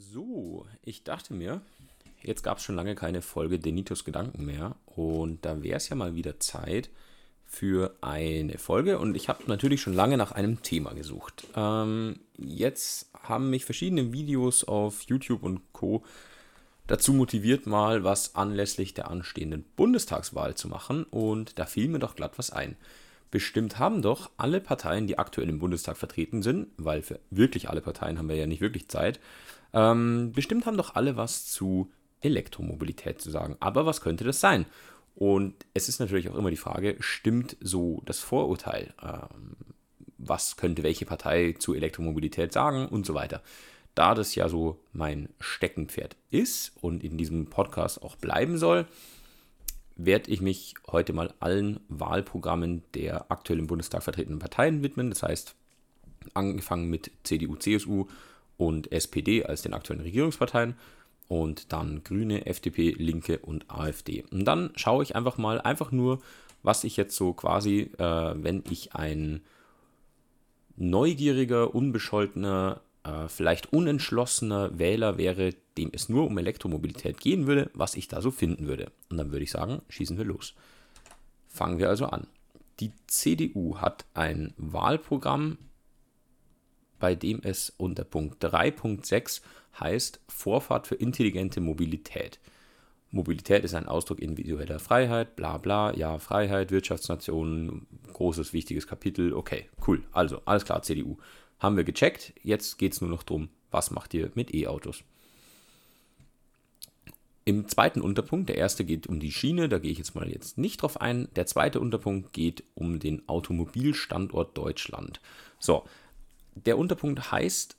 So, ich dachte mir, jetzt gab es schon lange keine Folge Denitos Gedanken mehr und da wäre es ja mal wieder Zeit für eine Folge und ich habe natürlich schon lange nach einem Thema gesucht. Ähm, jetzt haben mich verschiedene Videos auf YouTube und Co dazu motiviert, mal was anlässlich der anstehenden Bundestagswahl zu machen und da fiel mir doch glatt was ein. Bestimmt haben doch alle Parteien, die aktuell im Bundestag vertreten sind, weil für wirklich alle Parteien haben wir ja nicht wirklich Zeit, ähm, bestimmt haben doch alle was zu Elektromobilität zu sagen. Aber was könnte das sein? Und es ist natürlich auch immer die Frage, stimmt so das Vorurteil? Ähm, was könnte welche Partei zu Elektromobilität sagen und so weiter? Da das ja so mein Steckenpferd ist und in diesem Podcast auch bleiben soll, werde ich mich heute mal allen Wahlprogrammen der aktuell im Bundestag vertretenen Parteien widmen. Das heißt, angefangen mit CDU, CSU und SPD als den aktuellen Regierungsparteien und dann Grüne, FDP, Linke und AfD. Und dann schaue ich einfach mal, einfach nur, was ich jetzt so quasi, äh, wenn ich ein neugieriger, unbescholtener, äh, vielleicht unentschlossener Wähler wäre, dem es nur um Elektromobilität gehen würde, was ich da so finden würde. Und dann würde ich sagen, schießen wir los. Fangen wir also an. Die CDU hat ein Wahlprogramm bei dem es unter Punkt 3.6 heißt Vorfahrt für intelligente Mobilität. Mobilität ist ein Ausdruck individueller Freiheit, bla bla, ja, Freiheit, Wirtschaftsnation, großes, wichtiges Kapitel, okay, cool, also, alles klar, CDU. Haben wir gecheckt, jetzt geht es nur noch darum, was macht ihr mit E-Autos? Im zweiten Unterpunkt, der erste geht um die Schiene, da gehe ich jetzt mal jetzt nicht drauf ein. Der zweite Unterpunkt geht um den Automobilstandort Deutschland. So, der Unterpunkt heißt,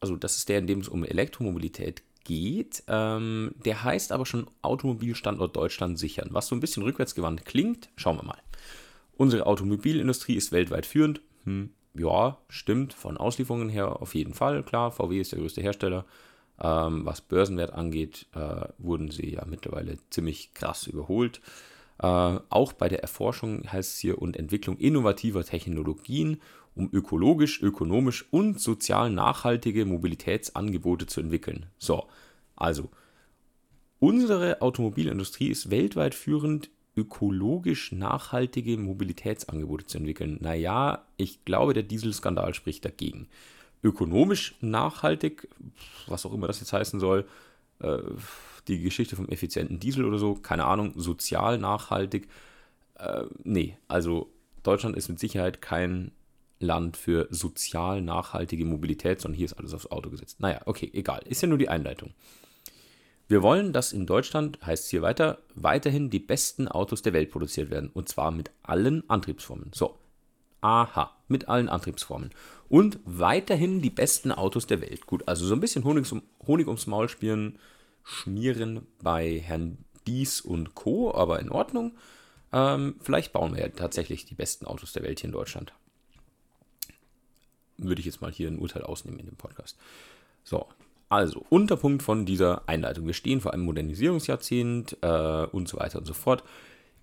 also das ist der, in dem es um Elektromobilität geht. Ähm, der heißt aber schon Automobilstandort Deutschland sichern. Was so ein bisschen rückwärtsgewandt klingt, schauen wir mal. Unsere Automobilindustrie ist weltweit führend. Hm, ja, stimmt. Von Auslieferungen her auf jeden Fall. Klar, VW ist der größte Hersteller. Ähm, was Börsenwert angeht, äh, wurden sie ja mittlerweile ziemlich krass überholt. Äh, auch bei der Erforschung heißt es hier und Entwicklung innovativer Technologien um ökologisch, ökonomisch und sozial nachhaltige Mobilitätsangebote zu entwickeln. So, also unsere Automobilindustrie ist weltweit führend, ökologisch nachhaltige Mobilitätsangebote zu entwickeln. Naja, ich glaube, der Dieselskandal spricht dagegen. Ökonomisch nachhaltig, was auch immer das jetzt heißen soll, äh, die Geschichte vom effizienten Diesel oder so, keine Ahnung, sozial nachhaltig. Äh, nee, also Deutschland ist mit Sicherheit kein Land für sozial nachhaltige Mobilität, sondern hier ist alles aufs Auto gesetzt. Naja, okay, egal. Ist ja nur die Einleitung. Wir wollen, dass in Deutschland, heißt es hier weiter, weiterhin die besten Autos der Welt produziert werden. Und zwar mit allen Antriebsformen. So. Aha, mit allen Antriebsformen. Und weiterhin die besten Autos der Welt. Gut, also so ein bisschen Honig, Honig ums Maul spielen, schmieren bei Herrn Dies und Co., aber in Ordnung. Ähm, vielleicht bauen wir ja tatsächlich die besten Autos der Welt hier in Deutschland würde ich jetzt mal hier ein Urteil ausnehmen in dem Podcast. So, also Unterpunkt von dieser Einleitung. Wir stehen vor einem Modernisierungsjahrzehnt äh, und so weiter und so fort.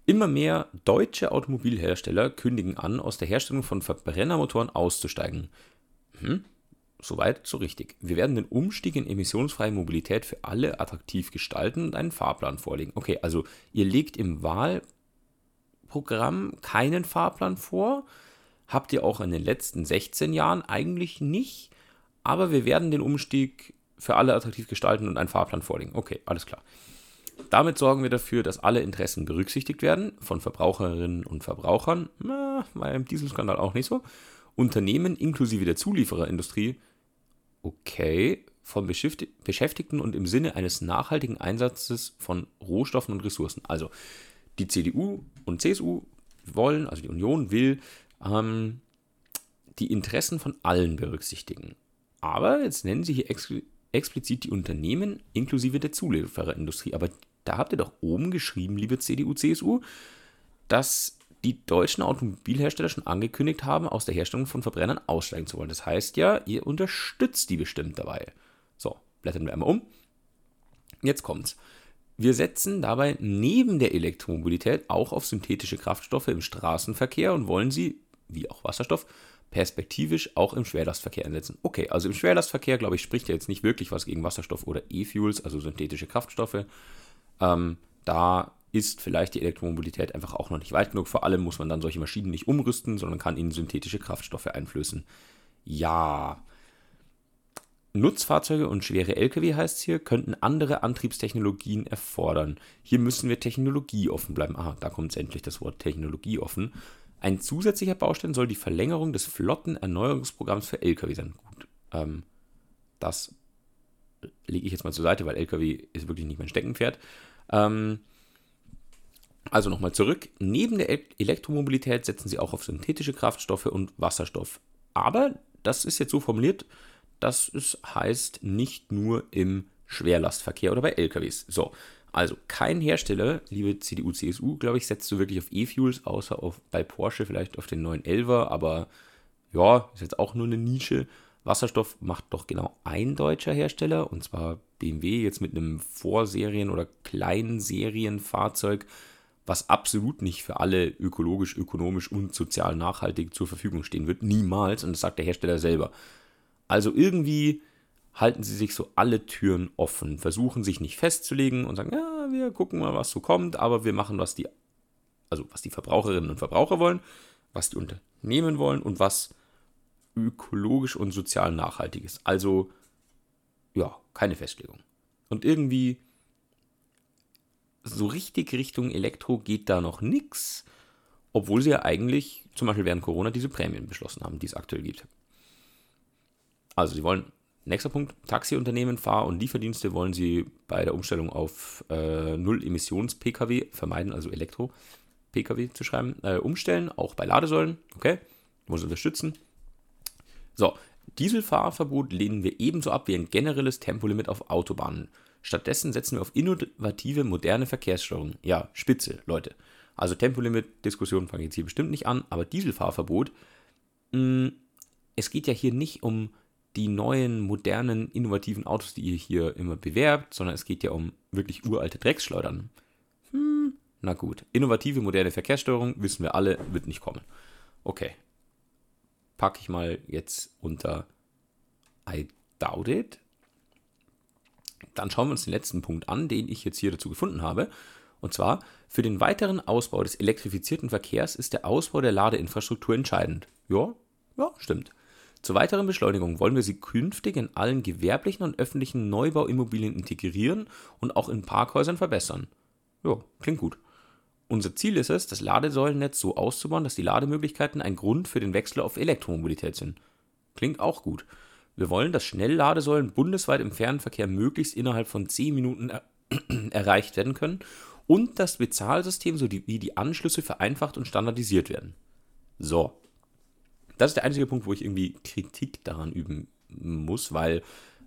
Immer mehr deutsche Automobilhersteller kündigen an, aus der Herstellung von Verbrennermotoren auszusteigen. Hm? Soweit, so richtig. Wir werden den Umstieg in emissionsfreie Mobilität für alle attraktiv gestalten und einen Fahrplan vorlegen. Okay, also ihr legt im Wahlprogramm keinen Fahrplan vor, habt ihr auch in den letzten 16 Jahren eigentlich nicht. Aber wir werden den Umstieg für alle attraktiv gestalten und einen Fahrplan vorlegen. Okay, alles klar. Damit sorgen wir dafür, dass alle Interessen berücksichtigt werden, von Verbraucherinnen und Verbrauchern, na, war im Dieselskandal auch nicht so, Unternehmen inklusive der Zuliefererindustrie, okay, von Beschäftigten und im Sinne eines nachhaltigen Einsatzes von Rohstoffen und Ressourcen. Also die CDU und CSU wollen, also die Union will, ähm, die Interessen von allen berücksichtigen. Aber jetzt nennen Sie hier ex explizit die Unternehmen inklusive der Zuliefererindustrie. Aber da habt ihr doch oben geschrieben, liebe CDU, CSU, dass die deutschen Automobilhersteller schon angekündigt haben, aus der Herstellung von Verbrennern aussteigen zu wollen. Das heißt ja, ihr unterstützt die bestimmt dabei. So, blättern wir einmal um. Jetzt kommt's. Wir setzen dabei neben der Elektromobilität auch auf synthetische Kraftstoffe im Straßenverkehr und wollen sie wie auch Wasserstoff, perspektivisch auch im Schwerlastverkehr einsetzen. Okay, also im Schwerlastverkehr, glaube ich, spricht ja jetzt nicht wirklich was gegen Wasserstoff oder E-Fuels, also synthetische Kraftstoffe. Ähm, da ist vielleicht die Elektromobilität einfach auch noch nicht weit genug. Vor allem muss man dann solche Maschinen nicht umrüsten, sondern kann ihnen synthetische Kraftstoffe einflößen. Ja. Nutzfahrzeuge und schwere Lkw heißt es hier, könnten andere Antriebstechnologien erfordern. Hier müssen wir technologieoffen bleiben. Ah, da kommt endlich das Wort technologieoffen. Ein zusätzlicher Baustein soll die Verlängerung des Flottenerneuerungsprogramms für Lkw sein. Gut, ähm, das lege ich jetzt mal zur Seite, weil Lkw ist wirklich nicht mein Steckenpferd. Ähm, also nochmal zurück. Neben der Elektromobilität setzen sie auch auf synthetische Kraftstoffe und Wasserstoff. Aber das ist jetzt so formuliert, dass es heißt nicht nur im Schwerlastverkehr oder bei LKWs. So, also kein Hersteller, liebe CDU, CSU, glaube ich, setzt so wirklich auf E-Fuels, außer auf, bei Porsche vielleicht auf den 911er, aber ja, ist jetzt auch nur eine Nische. Wasserstoff macht doch genau ein deutscher Hersteller, und zwar BMW jetzt mit einem Vorserien- oder Kleinserienfahrzeug, was absolut nicht für alle ökologisch, ökonomisch und sozial nachhaltig zur Verfügung stehen wird. Niemals, und das sagt der Hersteller selber. Also irgendwie halten sie sich so alle Türen offen, versuchen sich nicht festzulegen und sagen, ja, wir gucken mal, was so kommt, aber wir machen, was die, also was die Verbraucherinnen und Verbraucher wollen, was die Unternehmen wollen und was ökologisch und sozial nachhaltig ist. Also, ja, keine Festlegung. Und irgendwie so richtig Richtung Elektro geht da noch nichts, obwohl sie ja eigentlich zum Beispiel während Corona diese Prämien beschlossen haben, die es aktuell gibt. Also sie wollen Nächster Punkt, Taxiunternehmen, Fahr- und Lieferdienste wollen sie bei der Umstellung auf äh, Null-Emissions-Pkw vermeiden, also Elektro-Pkw zu schreiben, äh, umstellen, auch bei Ladesäulen, okay, sie unterstützen. So, Dieselfahrverbot lehnen wir ebenso ab wie ein generelles Tempolimit auf Autobahnen. Stattdessen setzen wir auf innovative, moderne Verkehrssteuerung. Ja, spitze, Leute. Also Tempolimit-Diskussionen fangen jetzt hier bestimmt nicht an, aber Dieselfahrverbot, mh, mm, es geht ja hier nicht um die neuen, modernen, innovativen Autos, die ihr hier immer bewerbt, sondern es geht ja um wirklich uralte Drecksschleudern. Hm, na gut. Innovative, moderne Verkehrssteuerung, wissen wir alle, wird nicht kommen. Okay. Packe ich mal jetzt unter I doubt it. Dann schauen wir uns den letzten Punkt an, den ich jetzt hier dazu gefunden habe. Und zwar, für den weiteren Ausbau des elektrifizierten Verkehrs ist der Ausbau der Ladeinfrastruktur entscheidend. Ja, ja, stimmt. Zur weiteren Beschleunigung wollen wir sie künftig in allen gewerblichen und öffentlichen Neubauimmobilien integrieren und auch in Parkhäusern verbessern. Ja, klingt gut. Unser Ziel ist es, das Ladesäulennetz so auszubauen, dass die Lademöglichkeiten ein Grund für den Wechsel auf Elektromobilität sind. Klingt auch gut. Wir wollen, dass Schnellladesäulen bundesweit im Fernverkehr möglichst innerhalb von 10 Minuten er erreicht werden können und das Bezahlsystem sowie die Anschlüsse vereinfacht und standardisiert werden. So, das ist der einzige Punkt, wo ich irgendwie Kritik daran üben muss, weil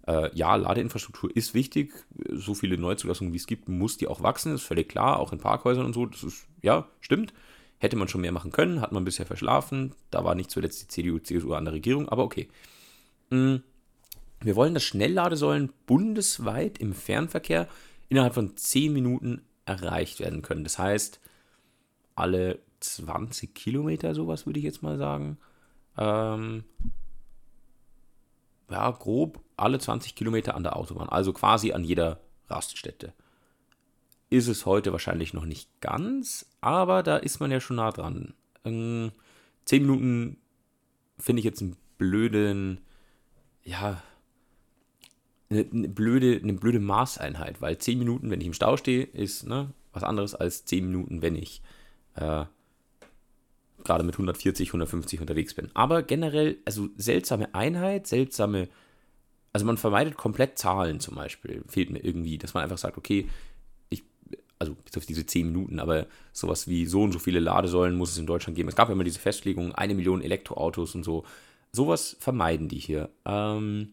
äh, ja, Ladeinfrastruktur ist wichtig. So viele Neuzulassungen, wie es gibt, muss die auch wachsen, ist völlig klar, auch in Parkhäusern und so. Das ist, ja, stimmt. Hätte man schon mehr machen können, hat man bisher verschlafen. Da war nicht zuletzt die CDU, CSU an der Regierung, aber okay. Mm, wir wollen, dass Schnellladesäulen bundesweit im Fernverkehr innerhalb von 10 Minuten erreicht werden können. Das heißt, alle 20 Kilometer, sowas würde ich jetzt mal sagen. Ähm, ja, grob alle 20 Kilometer an der Autobahn, also quasi an jeder Raststätte. Ist es heute wahrscheinlich noch nicht ganz, aber da ist man ja schon nah dran. Ähm, 10 Minuten finde ich jetzt einen blöden, ja, eine, eine, blöde, eine blöde Maßeinheit, weil 10 Minuten, wenn ich im Stau stehe, ist ne, was anderes als 10 Minuten, wenn ich äh, gerade mit 140, 150 unterwegs bin. Aber generell, also seltsame Einheit, seltsame, also man vermeidet komplett Zahlen zum Beispiel, fehlt mir irgendwie, dass man einfach sagt, okay, ich, also bis auf diese 10 Minuten, aber sowas wie so und so viele Ladesäulen muss es in Deutschland geben. Es gab ja immer diese Festlegung, eine Million Elektroautos und so. Sowas vermeiden die hier. Ähm,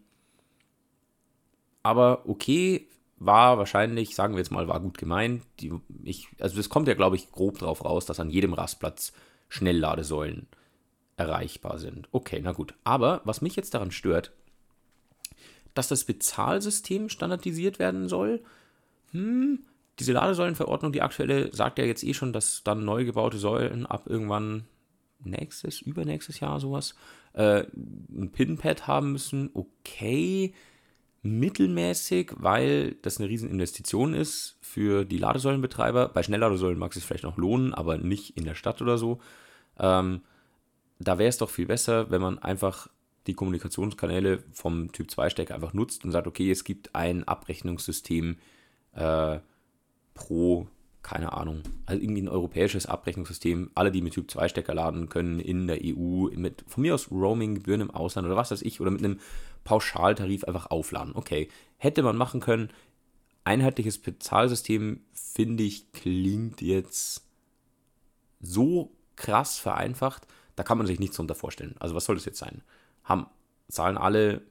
aber okay, war wahrscheinlich, sagen wir jetzt mal, war gut gemeint. Die, ich, also das kommt ja, glaube ich, grob drauf raus, dass an jedem Rastplatz Schnellladesäulen erreichbar sind. Okay, na gut. Aber was mich jetzt daran stört, dass das Bezahlsystem standardisiert werden soll. Hm, diese Ladesäulenverordnung, die aktuelle, sagt ja jetzt eh schon, dass dann neu gebaute Säulen ab irgendwann nächstes, übernächstes Jahr sowas, äh, ein Pinpad haben müssen. Okay, mittelmäßig, weil das eine Rieseninvestition ist für die Ladesäulenbetreiber. Bei Schnellladesäulen mag es sich vielleicht noch lohnen, aber nicht in der Stadt oder so. Ähm, da wäre es doch viel besser, wenn man einfach die Kommunikationskanäle vom Typ 2-Stecker einfach nutzt und sagt, okay, es gibt ein Abrechnungssystem äh, pro, keine Ahnung, also irgendwie ein europäisches Abrechnungssystem. Alle, die mit Typ 2-Stecker laden können in der EU, mit von mir aus Roaming-Gebühren im Ausland oder was weiß ich, oder mit einem Pauschaltarif einfach aufladen. Okay, hätte man machen können. Einheitliches Bezahlsystem, finde ich, klingt jetzt so krass vereinfacht, da kann man sich nichts darunter vorstellen. Also was soll das jetzt sein? Haben, zahlen alle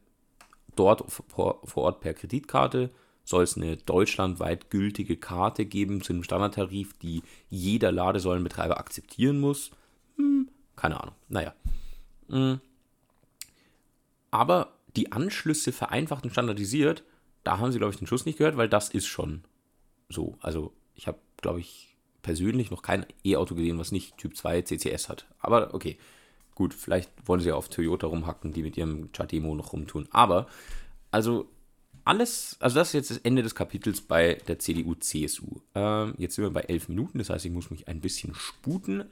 dort vor, vor Ort per Kreditkarte? Soll es eine deutschlandweit gültige Karte geben zu einem Standardtarif, die jeder Ladesäulenbetreiber akzeptieren muss? Hm, keine Ahnung. Naja. Hm. Aber die Anschlüsse vereinfacht und standardisiert, da haben sie, glaube ich, den Schuss nicht gehört, weil das ist schon so. Also ich habe, glaube ich, persönlich noch kein E-Auto gesehen, was nicht Typ 2 CCS hat. Aber okay, gut, vielleicht wollen sie ja auf Toyota rumhacken, die mit ihrem Chatemo noch rumtun. Aber, also alles, also das ist jetzt das Ende des Kapitels bei der CDU-CSU. Ähm, jetzt sind wir bei elf Minuten, das heißt, ich muss mich ein bisschen sputen.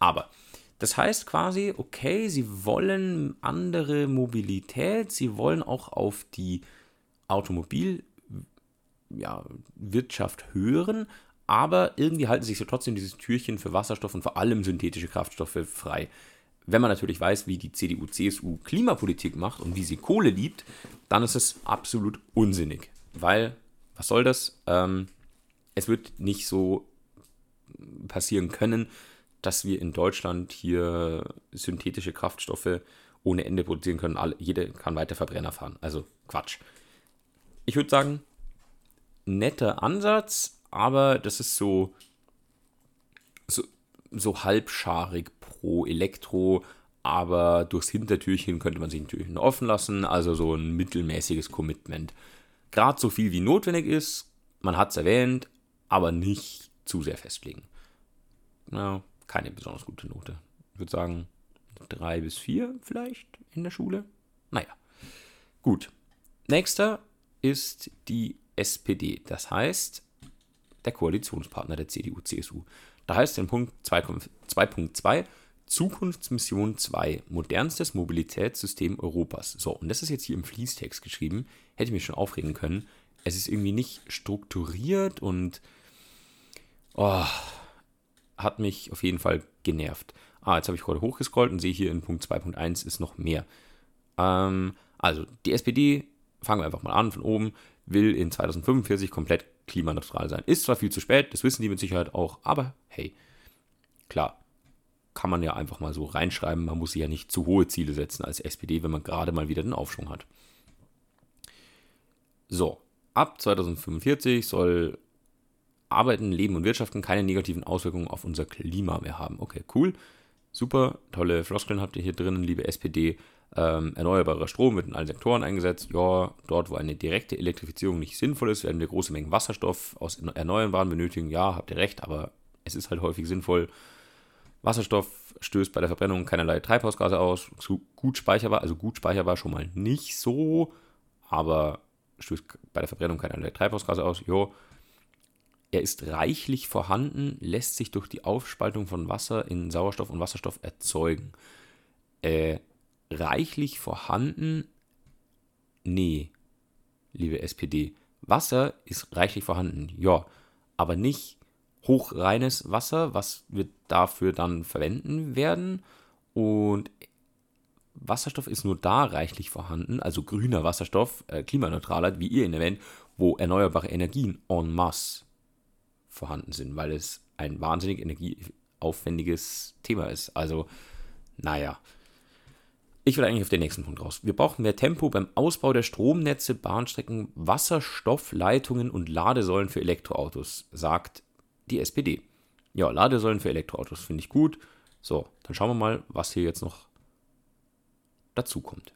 Aber das heißt quasi, okay, sie wollen andere Mobilität, sie wollen auch auf die Automobilwirtschaft ja, hören, aber irgendwie halten sich so trotzdem dieses Türchen für Wasserstoff und vor allem synthetische Kraftstoffe frei. Wenn man natürlich weiß, wie die CDU, CSU Klimapolitik macht und wie sie Kohle liebt, dann ist es absolut unsinnig. Weil, was soll das? Ähm, es wird nicht so passieren können, dass wir in Deutschland hier synthetische Kraftstoffe ohne Ende produzieren können. Alle, jeder kann weiter Verbrenner fahren. Also Quatsch. Ich würde sagen, netter Ansatz, aber das ist so, so, so halbscharig pro Elektro, aber durchs Hintertürchen könnte man sich ein Türchen offen lassen, also so ein mittelmäßiges Commitment. Gerade so viel wie notwendig ist, man hat es erwähnt, aber nicht zu sehr festlegen. Ja, keine besonders gute Note. Ich würde sagen, drei bis vier vielleicht in der Schule. Naja, gut. Nächster ist die SPD. Das heißt, der Koalitionspartner der CDU-CSU. Da heißt in Punkt 2.2 Zukunftsmission 2, modernstes Mobilitätssystem Europas. So, und das ist jetzt hier im Fließtext geschrieben. Hätte ich mich schon aufregen können. Es ist irgendwie nicht strukturiert und oh, hat mich auf jeden Fall genervt. Ah, jetzt habe ich gerade hochgescrollt und sehe hier in Punkt 2.1 ist noch mehr. Ähm, also, die SPD, fangen wir einfach mal an von oben, will in 2045 komplett klimaneutral sein. Ist zwar viel zu spät, das wissen die mit Sicherheit auch, aber hey, klar, kann man ja einfach mal so reinschreiben. Man muss sich ja nicht zu hohe Ziele setzen als SPD, wenn man gerade mal wieder den Aufschwung hat. So, ab 2045 soll Arbeiten, Leben und Wirtschaften keine negativen Auswirkungen auf unser Klima mehr haben. Okay, cool. Super, tolle Floskeln habt ihr hier drin, liebe SPD. Ähm, erneuerbarer Strom wird in allen Sektoren eingesetzt. Ja, dort, wo eine direkte Elektrifizierung nicht sinnvoll ist, werden wir große Mengen Wasserstoff aus Erneuerbaren benötigen. Ja, habt ihr recht, aber es ist halt häufig sinnvoll. Wasserstoff stößt bei der Verbrennung keinerlei Treibhausgase aus. Gut speicherbar, also gut speicherbar schon mal nicht so, aber stößt bei der Verbrennung keinerlei Treibhausgase aus. Jo, er ist reichlich vorhanden, lässt sich durch die Aufspaltung von Wasser in Sauerstoff und Wasserstoff erzeugen. Äh, reichlich vorhanden? Nee, liebe SPD. Wasser ist reichlich vorhanden, ja, aber nicht hochreines Wasser, was wir dafür dann verwenden werden. Und Wasserstoff ist nur da reichlich vorhanden, also grüner Wasserstoff, äh, klimaneutraler, wie ihr ihn erwähnt, wo erneuerbare Energien en masse vorhanden sind, weil es ein wahnsinnig energieaufwendiges Thema ist. Also, naja. Ich will eigentlich auf den nächsten Punkt raus. Wir brauchen mehr Tempo beim Ausbau der Stromnetze, Bahnstrecken, Wasserstoffleitungen und Ladesäulen für Elektroautos, sagt die SPD. Ja, Ladesäulen für Elektroautos finde ich gut. So, dann schauen wir mal, was hier jetzt noch dazu kommt.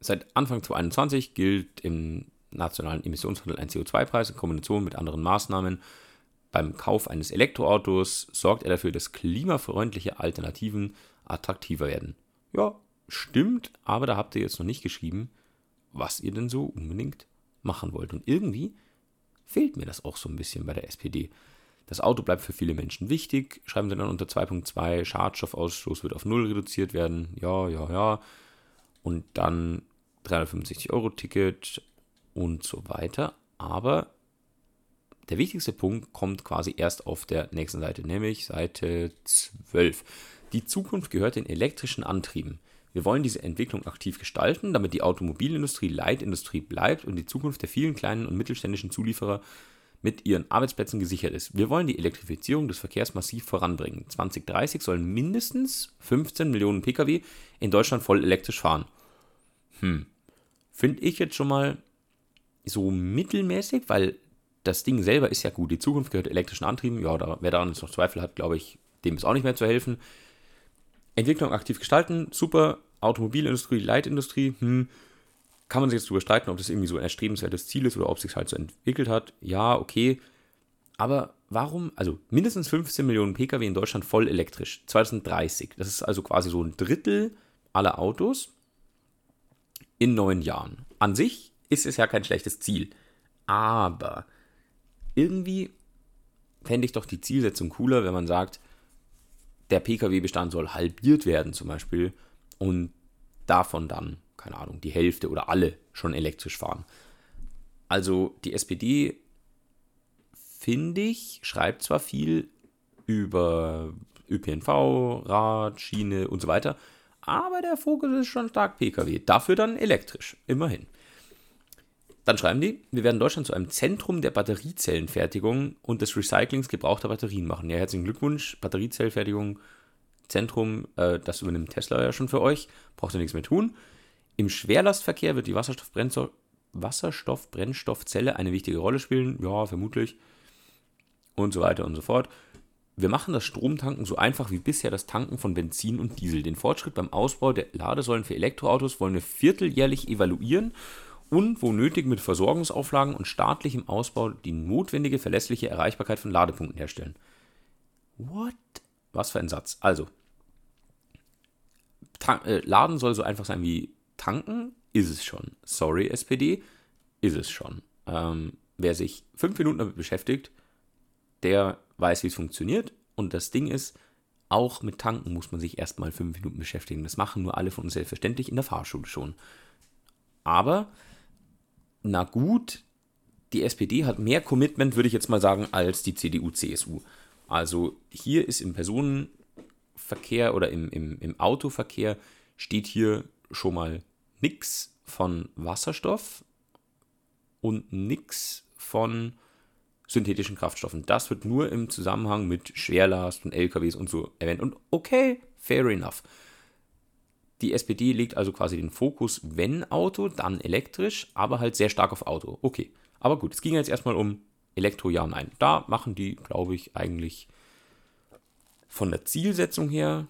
Seit Anfang 2021 gilt im nationalen Emissionshandel ein CO2-Preis in Kombination mit anderen Maßnahmen beim Kauf eines Elektroautos sorgt er dafür, dass klimafreundliche Alternativen attraktiver werden. Ja, stimmt, aber da habt ihr jetzt noch nicht geschrieben, was ihr denn so unbedingt machen wollt. Und irgendwie fehlt mir das auch so ein bisschen bei der SPD. Das Auto bleibt für viele Menschen wichtig. Schreiben sie dann unter 2.2, Schadstoffausstoß wird auf null reduziert werden. Ja, ja, ja. Und dann 365 Euro Ticket und so weiter. Aber der wichtigste Punkt kommt quasi erst auf der nächsten Seite, nämlich Seite 12. Die Zukunft gehört den elektrischen Antrieben. Wir wollen diese Entwicklung aktiv gestalten, damit die Automobilindustrie Leitindustrie bleibt und die Zukunft der vielen kleinen und mittelständischen Zulieferer mit ihren Arbeitsplätzen gesichert ist. Wir wollen die Elektrifizierung des Verkehrs massiv voranbringen. 2030 sollen mindestens 15 Millionen Pkw in Deutschland voll elektrisch fahren. Hm. Finde ich jetzt schon mal so mittelmäßig, weil das Ding selber ist ja gut. Die Zukunft gehört elektrischen Antrieben. Ja, da, wer daran jetzt noch Zweifel hat, glaube ich, dem ist auch nicht mehr zu helfen. Entwicklung aktiv gestalten, super. Automobilindustrie, Leitindustrie, hm. Kann man sich jetzt darüber streiten, ob das irgendwie so ein erstrebenswertes Ziel ist oder ob es sich halt so entwickelt hat. Ja, okay. Aber warum, also mindestens 15 Millionen Pkw in Deutschland voll elektrisch, 2030. Das ist also quasi so ein Drittel aller Autos in neun Jahren. An sich ist es ja kein schlechtes Ziel. Aber irgendwie fände ich doch die Zielsetzung cooler, wenn man sagt, der Pkw-Bestand soll halbiert werden zum Beispiel und davon dann, keine Ahnung, die Hälfte oder alle schon elektrisch fahren. Also die SPD, finde ich, schreibt zwar viel über ÖPNV, Rad, Schiene und so weiter, aber der Fokus ist schon stark Pkw. Dafür dann elektrisch, immerhin. Dann schreiben die, wir werden Deutschland zu einem Zentrum der Batteriezellenfertigung und des Recyclings gebrauchter Batterien machen. Ja, herzlichen Glückwunsch, Batteriezellfertigung, Zentrum, äh, das übernimmt Tesla ja schon für euch, braucht ihr nichts mehr tun. Im Schwerlastverkehr wird die Wasserstoffbrennstoffzelle eine wichtige Rolle spielen, ja, vermutlich. Und so weiter und so fort. Wir machen das Stromtanken so einfach wie bisher das Tanken von Benzin und Diesel. Den Fortschritt beim Ausbau der Ladesäulen für Elektroautos wollen wir vierteljährlich evaluieren und wo nötig mit Versorgungsauflagen und staatlichem Ausbau die notwendige verlässliche Erreichbarkeit von Ladepunkten herstellen. What? Was für ein Satz. Also, äh, Laden soll so einfach sein wie tanken, ist es schon. Sorry, SPD, ist es schon. Ähm, wer sich fünf Minuten damit beschäftigt, der weiß, wie es funktioniert. Und das Ding ist, auch mit Tanken muss man sich erstmal fünf Minuten beschäftigen. Das machen nur alle von uns selbstverständlich in der Fahrschule schon. Aber na gut, die SPD hat mehr Commitment, würde ich jetzt mal sagen, als die CDU, CSU. Also hier ist im Personenverkehr oder im, im, im Autoverkehr steht hier schon mal nichts von Wasserstoff und nichts von synthetischen Kraftstoffen. Das wird nur im Zusammenhang mit Schwerlast und LKWs und so erwähnt. Und okay, fair enough. Die SPD legt also quasi den Fokus, wenn Auto, dann elektrisch, aber halt sehr stark auf Auto. Okay. Aber gut, es ging jetzt erstmal um Elektro, ja, nein. Da machen die, glaube ich, eigentlich von der Zielsetzung her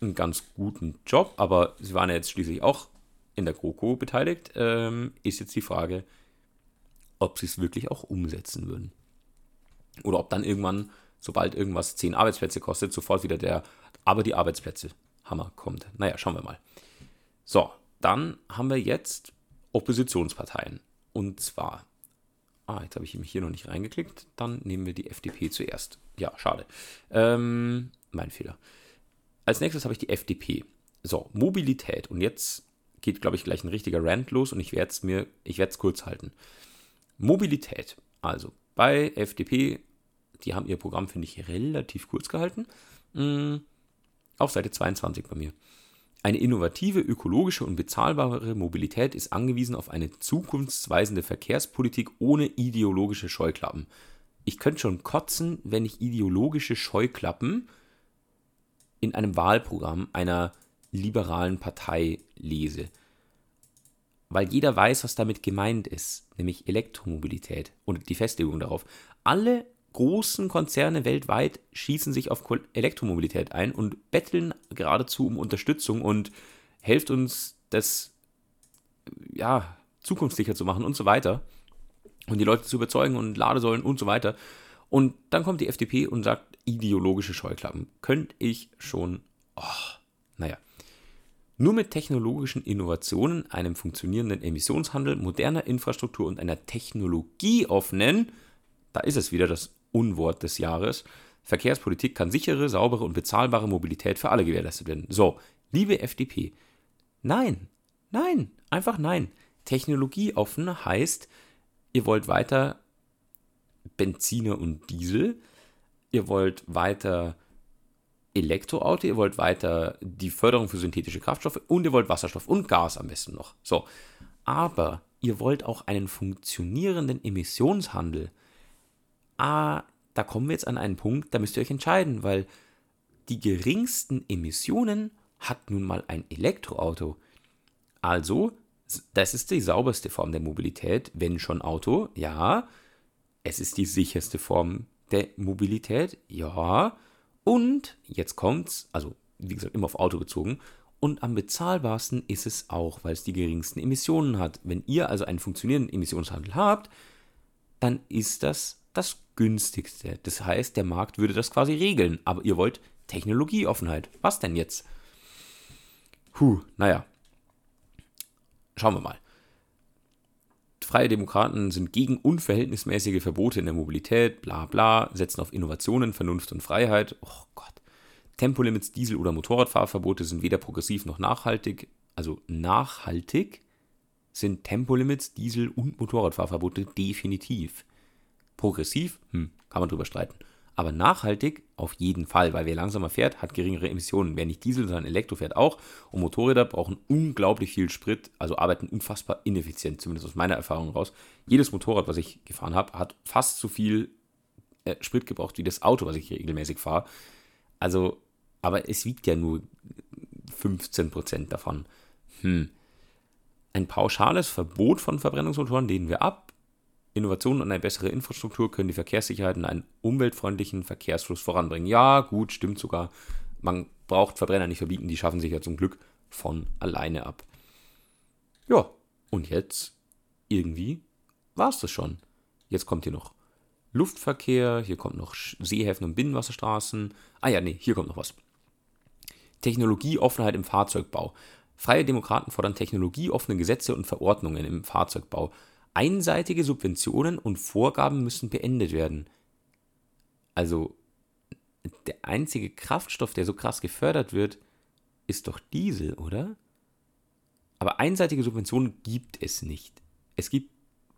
einen ganz guten Job, aber sie waren ja jetzt schließlich auch in der GroKo beteiligt. Ähm, ist jetzt die Frage, ob sie es wirklich auch umsetzen würden. Oder ob dann irgendwann, sobald irgendwas 10 Arbeitsplätze kostet, sofort wieder der, aber die Arbeitsplätze Hammer kommt. Naja, schauen wir mal. So, dann haben wir jetzt Oppositionsparteien. Und zwar, ah, jetzt habe ich mich hier noch nicht reingeklickt. Dann nehmen wir die FDP zuerst. Ja, schade. Ähm, mein Fehler. Als nächstes habe ich die FDP. So, Mobilität. Und jetzt geht, glaube ich, gleich ein richtiger Rant los und ich werde es mir, ich werde es kurz halten. Mobilität. Also, bei FDP, die haben ihr Programm, finde ich, relativ kurz gehalten. Hm, auf Seite 22 bei mir. Eine innovative, ökologische und bezahlbare Mobilität ist angewiesen auf eine zukunftsweisende Verkehrspolitik ohne ideologische Scheuklappen. Ich könnte schon kotzen, wenn ich ideologische Scheuklappen in einem Wahlprogramm einer liberalen Partei lese. Weil jeder weiß, was damit gemeint ist, nämlich Elektromobilität und die Festlegung darauf. Alle großen Konzerne weltweit schießen sich auf Elektromobilität ein und betteln geradezu um Unterstützung und helft uns, das ja, zukunftssicher zu machen und so weiter. Und die Leute zu überzeugen und Ladesäulen und so weiter. Und dann kommt die FDP und sagt, ideologische Scheuklappen. Könnte ich schon, oh, naja. Nur mit technologischen Innovationen, einem funktionierenden Emissionshandel, moderner Infrastruktur und einer technologieoffenen, da ist es wieder das Unwort des Jahres, Verkehrspolitik kann sichere, saubere und bezahlbare Mobilität für alle gewährleistet werden. So, liebe FDP, nein, nein, einfach nein. Technologieoffen heißt, ihr wollt weiter Benziner und Diesel, ihr wollt weiter Elektroauto, ihr wollt weiter die Förderung für synthetische Kraftstoffe und ihr wollt Wasserstoff und Gas am besten noch. So, aber ihr wollt auch einen funktionierenden Emissionshandel. Ah, da kommen wir jetzt an einen Punkt, da müsst ihr euch entscheiden, weil die geringsten Emissionen hat nun mal ein Elektroauto. Also, das ist die sauberste Form der Mobilität, wenn schon Auto, ja. Es ist die sicherste Form der Mobilität, ja. Und jetzt kommt's, also wie gesagt, immer auf Auto bezogen. Und am bezahlbarsten ist es auch, weil es die geringsten Emissionen hat. Wenn ihr also einen funktionierenden Emissionshandel habt, dann ist das das günstigste. Das heißt, der Markt würde das quasi regeln. Aber ihr wollt Technologieoffenheit. Was denn jetzt? Puh, naja. Schauen wir mal. Freie Demokraten sind gegen unverhältnismäßige Verbote in der Mobilität, bla bla, setzen auf Innovationen, Vernunft und Freiheit. Oh Gott. Tempolimits, Diesel- oder Motorradfahrverbote sind weder progressiv noch nachhaltig. Also nachhaltig sind Tempolimits, Diesel- und Motorradfahrverbote definitiv. Progressiv, hm, kann man drüber streiten. Aber nachhaltig auf jeden Fall, weil wer langsamer fährt, hat geringere Emissionen. Wer nicht Diesel, sondern Elektro fährt auch. Und Motorräder brauchen unglaublich viel Sprit, also arbeiten unfassbar ineffizient, zumindest aus meiner Erfahrung raus. Jedes Motorrad, was ich gefahren habe, hat fast so viel äh, Sprit gebraucht wie das Auto, was ich regelmäßig fahre. Also, aber es wiegt ja nur 15% davon. Hm. Ein pauschales Verbot von Verbrennungsmotoren lehnen wir ab. Innovationen und eine bessere Infrastruktur können die Verkehrssicherheit und einen umweltfreundlichen Verkehrsfluss voranbringen. Ja, gut, stimmt sogar. Man braucht Verbrenner nicht verbieten, die schaffen sich ja zum Glück von alleine ab. Ja, und jetzt irgendwie war es das schon. Jetzt kommt hier noch Luftverkehr, hier kommt noch Seehäfen und Binnenwasserstraßen. Ah ja, nee, hier kommt noch was. Technologieoffenheit im Fahrzeugbau. Freie Demokraten fordern technologieoffene Gesetze und Verordnungen im Fahrzeugbau. Einseitige Subventionen und Vorgaben müssen beendet werden. Also der einzige Kraftstoff, der so krass gefördert wird, ist doch Diesel, oder? Aber einseitige Subventionen gibt es nicht. Es gibt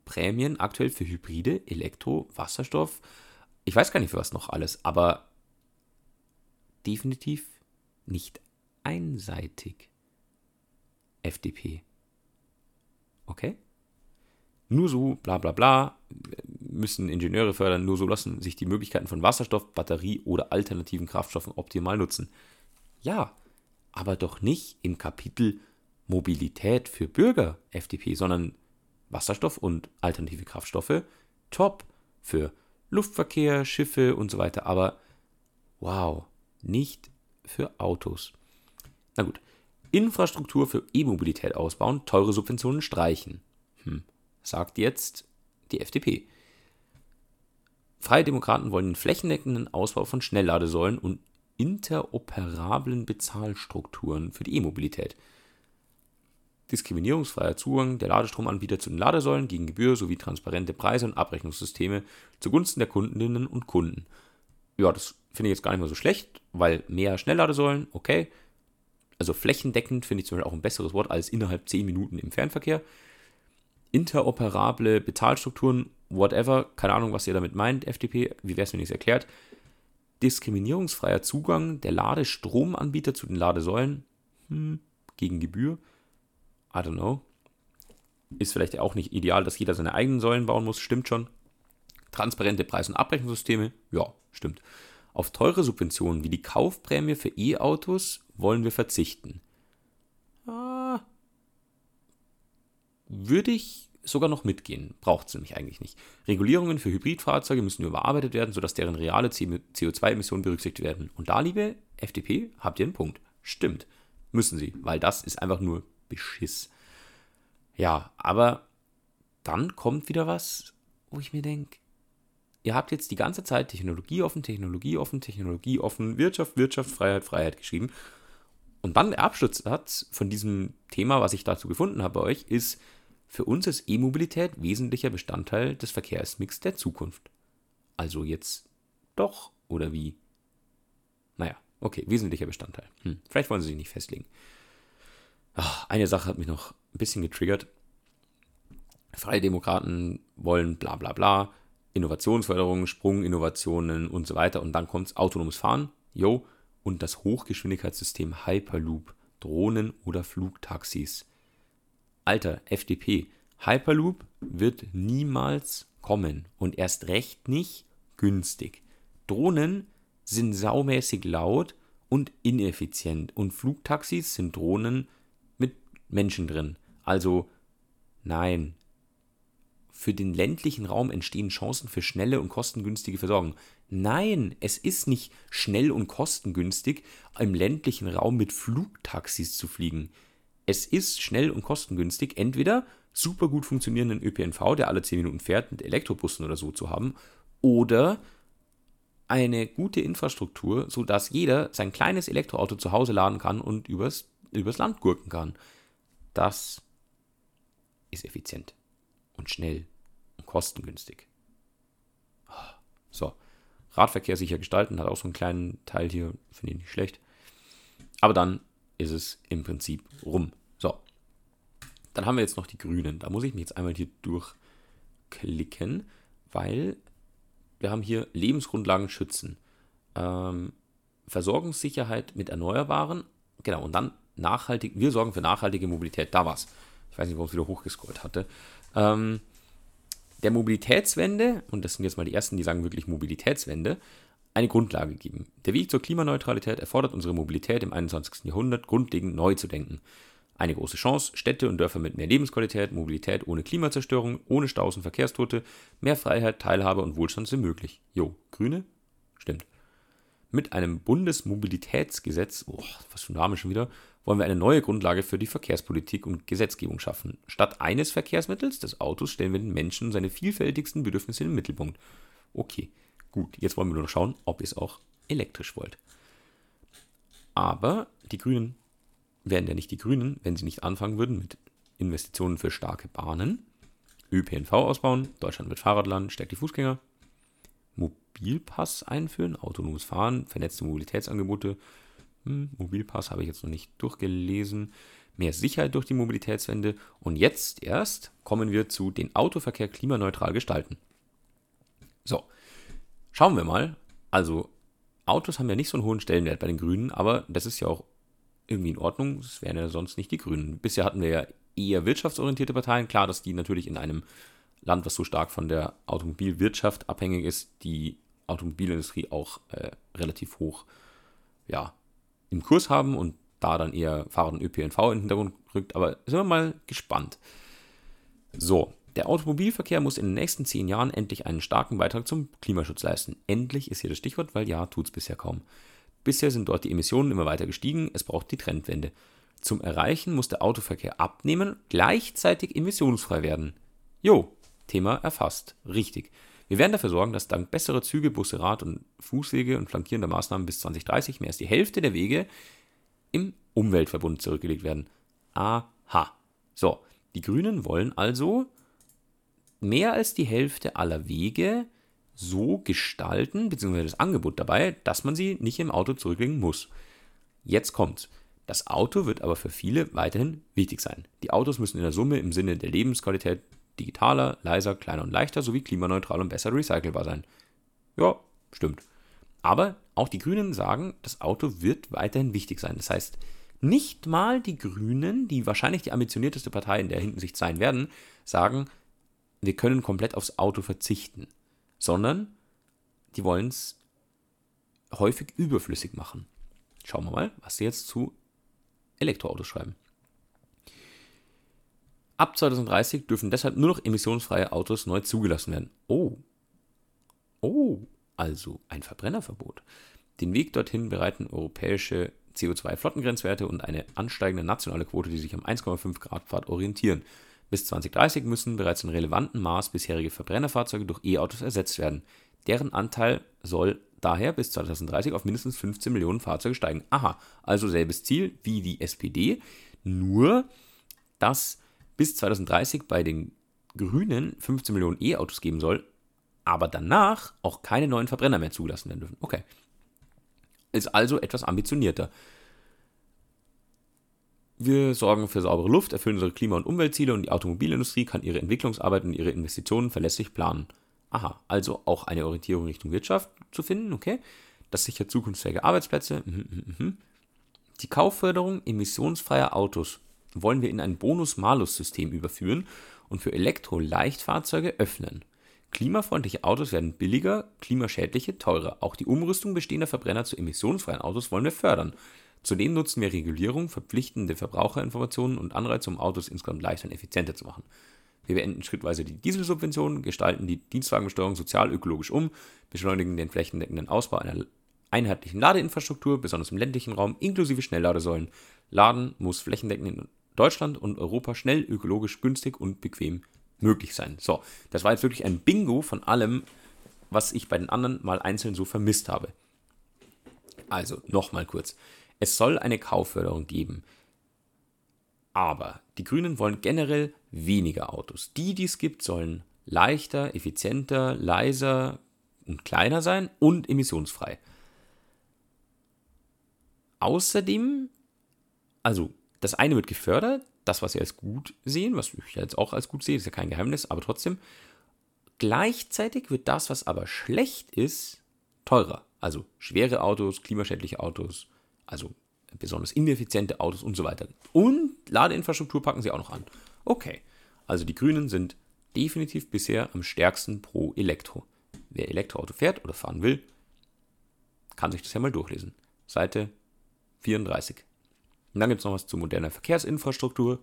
Prämien aktuell für Hybride, Elektro, Wasserstoff. Ich weiß gar nicht für was noch alles, aber definitiv nicht einseitig. FDP. Okay? Nur so, bla bla bla, müssen Ingenieure fördern, nur so lassen sich die Möglichkeiten von Wasserstoff, Batterie oder alternativen Kraftstoffen optimal nutzen. Ja, aber doch nicht im Kapitel Mobilität für Bürger FDP, sondern Wasserstoff und alternative Kraftstoffe top für Luftverkehr, Schiffe und so weiter. Aber wow, nicht für Autos. Na gut, Infrastruktur für E-Mobilität ausbauen, teure Subventionen streichen. Hm sagt jetzt die FDP. Freie Demokraten wollen den flächendeckenden Ausbau von Schnellladesäulen und interoperablen Bezahlstrukturen für die E-Mobilität. Diskriminierungsfreier Zugang der Ladestromanbieter zu den Ladesäulen gegen Gebühr sowie transparente Preise und Abrechnungssysteme zugunsten der Kundinnen und Kunden. Ja, das finde ich jetzt gar nicht mal so schlecht, weil mehr Schnellladesäulen, okay. Also flächendeckend finde ich zum Beispiel auch ein besseres Wort als innerhalb 10 Minuten im Fernverkehr interoperable Bezahlstrukturen, whatever, keine Ahnung, was ihr damit meint, FDP, wie wäre es, wenn ich es erklärt. Diskriminierungsfreier Zugang der Ladestromanbieter zu den Ladesäulen hm, gegen Gebühr. I don't know. Ist vielleicht auch nicht ideal, dass jeder seine eigenen Säulen bauen muss, stimmt schon. Transparente Preis- und Abrechnungssysteme, ja, stimmt. Auf teure Subventionen wie die Kaufprämie für E-Autos wollen wir verzichten. Ah, würde ich sogar noch mitgehen. Braucht es nämlich eigentlich nicht. Regulierungen für Hybridfahrzeuge müssen überarbeitet werden, sodass deren reale CO2-Emissionen berücksichtigt werden. Und da, liebe FDP, habt ihr einen Punkt. Stimmt. Müssen sie, weil das ist einfach nur Beschiss. Ja, aber dann kommt wieder was, wo ich mir denke, ihr habt jetzt die ganze Zeit Technologie offen, Technologie offen, Technologie offen, Wirtschaft, Wirtschaft, Freiheit, Freiheit geschrieben. Und dann der Abschlusssatz von diesem Thema, was ich dazu gefunden habe bei euch, ist, für uns ist E-Mobilität wesentlicher Bestandteil des Verkehrsmix der Zukunft. Also jetzt doch, oder wie? Naja, okay, wesentlicher Bestandteil. Hm, vielleicht wollen sie sich nicht festlegen. Ach, eine Sache hat mich noch ein bisschen getriggert. Freie Demokraten wollen bla bla bla, Innovationsförderung, Sprunginnovationen und so weiter. Und dann kommt autonomes Fahren, yo, und das Hochgeschwindigkeitssystem Hyperloop, Drohnen oder Flugtaxis. Alter, FDP, Hyperloop wird niemals kommen und erst recht nicht günstig. Drohnen sind saumäßig laut und ineffizient und Flugtaxis sind Drohnen mit Menschen drin. Also nein, für den ländlichen Raum entstehen Chancen für schnelle und kostengünstige Versorgung. Nein, es ist nicht schnell und kostengünstig, im ländlichen Raum mit Flugtaxis zu fliegen. Es ist schnell und kostengünstig, entweder super gut funktionierenden ÖPNV, der alle 10 Minuten fährt, mit Elektrobussen oder so zu haben, oder eine gute Infrastruktur, sodass jeder sein kleines Elektroauto zu Hause laden kann und übers, übers Land gurken kann. Das ist effizient und schnell und kostengünstig. So, Radverkehr sicher gestalten, hat auch so einen kleinen Teil hier, finde ich nicht schlecht. Aber dann ist es im Prinzip rum. So, dann haben wir jetzt noch die Grünen. Da muss ich mich jetzt einmal hier durchklicken, weil wir haben hier Lebensgrundlagen schützen, ähm, Versorgungssicherheit mit Erneuerbaren, genau, und dann nachhaltig, wir sorgen für nachhaltige Mobilität, da war's. Ich weiß nicht, warum es wieder hochgescrollt hatte ähm, der Mobilitätswende, und das sind jetzt mal die ersten, die sagen wirklich Mobilitätswende, eine Grundlage geben. Der Weg zur Klimaneutralität erfordert unsere Mobilität im 21. Jahrhundert grundlegend neu zu denken. Eine große Chance, Städte und Dörfer mit mehr Lebensqualität, Mobilität ohne Klimazerstörung, ohne Staus und Verkehrstote, mehr Freiheit, Teilhabe und Wohlstand sind möglich. Jo, Grüne? Stimmt. Mit einem Bundesmobilitätsgesetz, oh, was für ein Name schon wieder, wollen wir eine neue Grundlage für die Verkehrspolitik und Gesetzgebung schaffen. Statt eines Verkehrsmittels, des Autos, stellen wir den Menschen seine vielfältigsten Bedürfnisse in den Mittelpunkt. Okay, gut, jetzt wollen wir nur noch schauen, ob ihr es auch elektrisch wollt. Aber die Grünen wären ja nicht die Grünen, wenn sie nicht anfangen würden mit Investitionen für starke Bahnen, ÖPNV ausbauen, Deutschland wird Fahrradland, stärkt die Fußgänger, Mobilpass einführen, autonomes Fahren, vernetzte Mobilitätsangebote, hm, Mobilpass habe ich jetzt noch nicht durchgelesen. Mehr Sicherheit durch die Mobilitätswende. Und jetzt erst kommen wir zu den Autoverkehr klimaneutral gestalten. So, schauen wir mal. Also, Autos haben ja nicht so einen hohen Stellenwert bei den Grünen, aber das ist ja auch irgendwie in Ordnung. Das wären ja sonst nicht die Grünen. Bisher hatten wir ja eher wirtschaftsorientierte Parteien. Klar, dass die natürlich in einem Land, was so stark von der Automobilwirtschaft abhängig ist, die Automobilindustrie auch äh, relativ hoch ja, im Kurs haben und da dann eher Fahrrad und ÖPNV in den Hintergrund rückt. Aber sind wir mal gespannt. So, der Automobilverkehr muss in den nächsten zehn Jahren endlich einen starken Beitrag zum Klimaschutz leisten. Endlich ist hier das Stichwort, weil ja, tut es bisher kaum. Bisher sind dort die Emissionen immer weiter gestiegen, es braucht die Trendwende. Zum Erreichen muss der Autoverkehr abnehmen, gleichzeitig emissionsfrei werden. Jo, Thema erfasst. Richtig. Wir werden dafür sorgen, dass dank besserer Züge, Busse, Rad- und Fußwege und flankierender Maßnahmen bis 2030 mehr als die Hälfte der Wege im Umweltverbund zurückgelegt werden. Aha. So, die Grünen wollen also mehr als die Hälfte aller Wege so gestalten, beziehungsweise das Angebot dabei, dass man sie nicht im Auto zurücklegen muss. Jetzt kommt's. Das Auto wird aber für viele weiterhin wichtig sein. Die Autos müssen in der Summe im Sinne der Lebensqualität digitaler, leiser, kleiner und leichter sowie klimaneutral und besser recycelbar sein. Ja, stimmt. Aber auch die Grünen sagen, das Auto wird weiterhin wichtig sein. Das heißt, nicht mal die Grünen, die wahrscheinlich die ambitionierteste Partei in der Hinsicht sein werden, sagen, wir können komplett aufs Auto verzichten, sondern die wollen es häufig überflüssig machen. Schauen wir mal, was sie jetzt zu Elektroautos schreiben. Ab 2030 dürfen deshalb nur noch emissionsfreie Autos neu zugelassen werden. Oh. Oh, also ein Verbrennerverbot. Den Weg dorthin bereiten europäische CO2-Flottengrenzwerte und eine ansteigende nationale Quote, die sich am 1,5 Grad Pfad orientieren. Bis 2030 müssen bereits in relevantem Maß bisherige Verbrennerfahrzeuge durch E-Autos ersetzt werden. Deren Anteil soll daher bis 2030 auf mindestens 15 Millionen Fahrzeuge steigen. Aha, also selbes Ziel wie die SPD, nur dass bis 2030 bei den Grünen 15 Millionen E-Autos geben soll, aber danach auch keine neuen Verbrenner mehr zugelassen werden dürfen. Okay. Ist also etwas ambitionierter. Wir sorgen für saubere Luft, erfüllen unsere Klima- und Umweltziele und die Automobilindustrie kann ihre Entwicklungsarbeit und ihre Investitionen verlässlich planen. Aha, also auch eine Orientierung Richtung Wirtschaft zu finden, okay. Das sichert zukunftsfähige Arbeitsplätze. Mhm, mhm, mhm. Die Kaufförderung emissionsfreier Autos wollen wir in ein Bonus-Malus-System überführen und für Elektro-Leichtfahrzeuge öffnen. Klimafreundliche Autos werden billiger, klimaschädliche teurer. Auch die Umrüstung bestehender Verbrenner zu emissionsfreien Autos wollen wir fördern. Zudem nutzen wir Regulierung, verpflichtende Verbraucherinformationen und Anreize, um Autos insgesamt leichter und effizienter zu machen. Wir beenden schrittweise die Dieselsubventionen, gestalten die Dienstwagenbesteuerung sozial-ökologisch um, beschleunigen den flächendeckenden Ausbau einer einheitlichen Ladeinfrastruktur, besonders im ländlichen Raum, inklusive Schnellladesäulen. Laden muss flächendeckend in Deutschland und Europa schnell, ökologisch, günstig und bequem möglich sein. So, das war jetzt wirklich ein Bingo von allem, was ich bei den anderen mal einzeln so vermisst habe. Also, nochmal kurz. Es soll eine Kaufförderung geben. Aber die Grünen wollen generell weniger Autos. Die, die es gibt, sollen leichter, effizienter, leiser und kleiner sein und emissionsfrei. Außerdem, also das eine wird gefördert, das, was sie als gut sehen, was ich jetzt auch als gut sehe, ist ja kein Geheimnis, aber trotzdem. Gleichzeitig wird das, was aber schlecht ist, teurer. Also schwere Autos, klimaschädliche Autos, also besonders ineffiziente Autos und so weiter. Und Ladeinfrastruktur packen sie auch noch an. Okay, also die Grünen sind definitiv bisher am stärksten pro Elektro. Wer Elektroauto fährt oder fahren will, kann sich das ja mal durchlesen. Seite 34. Und dann gibt es noch was zu moderner Verkehrsinfrastruktur.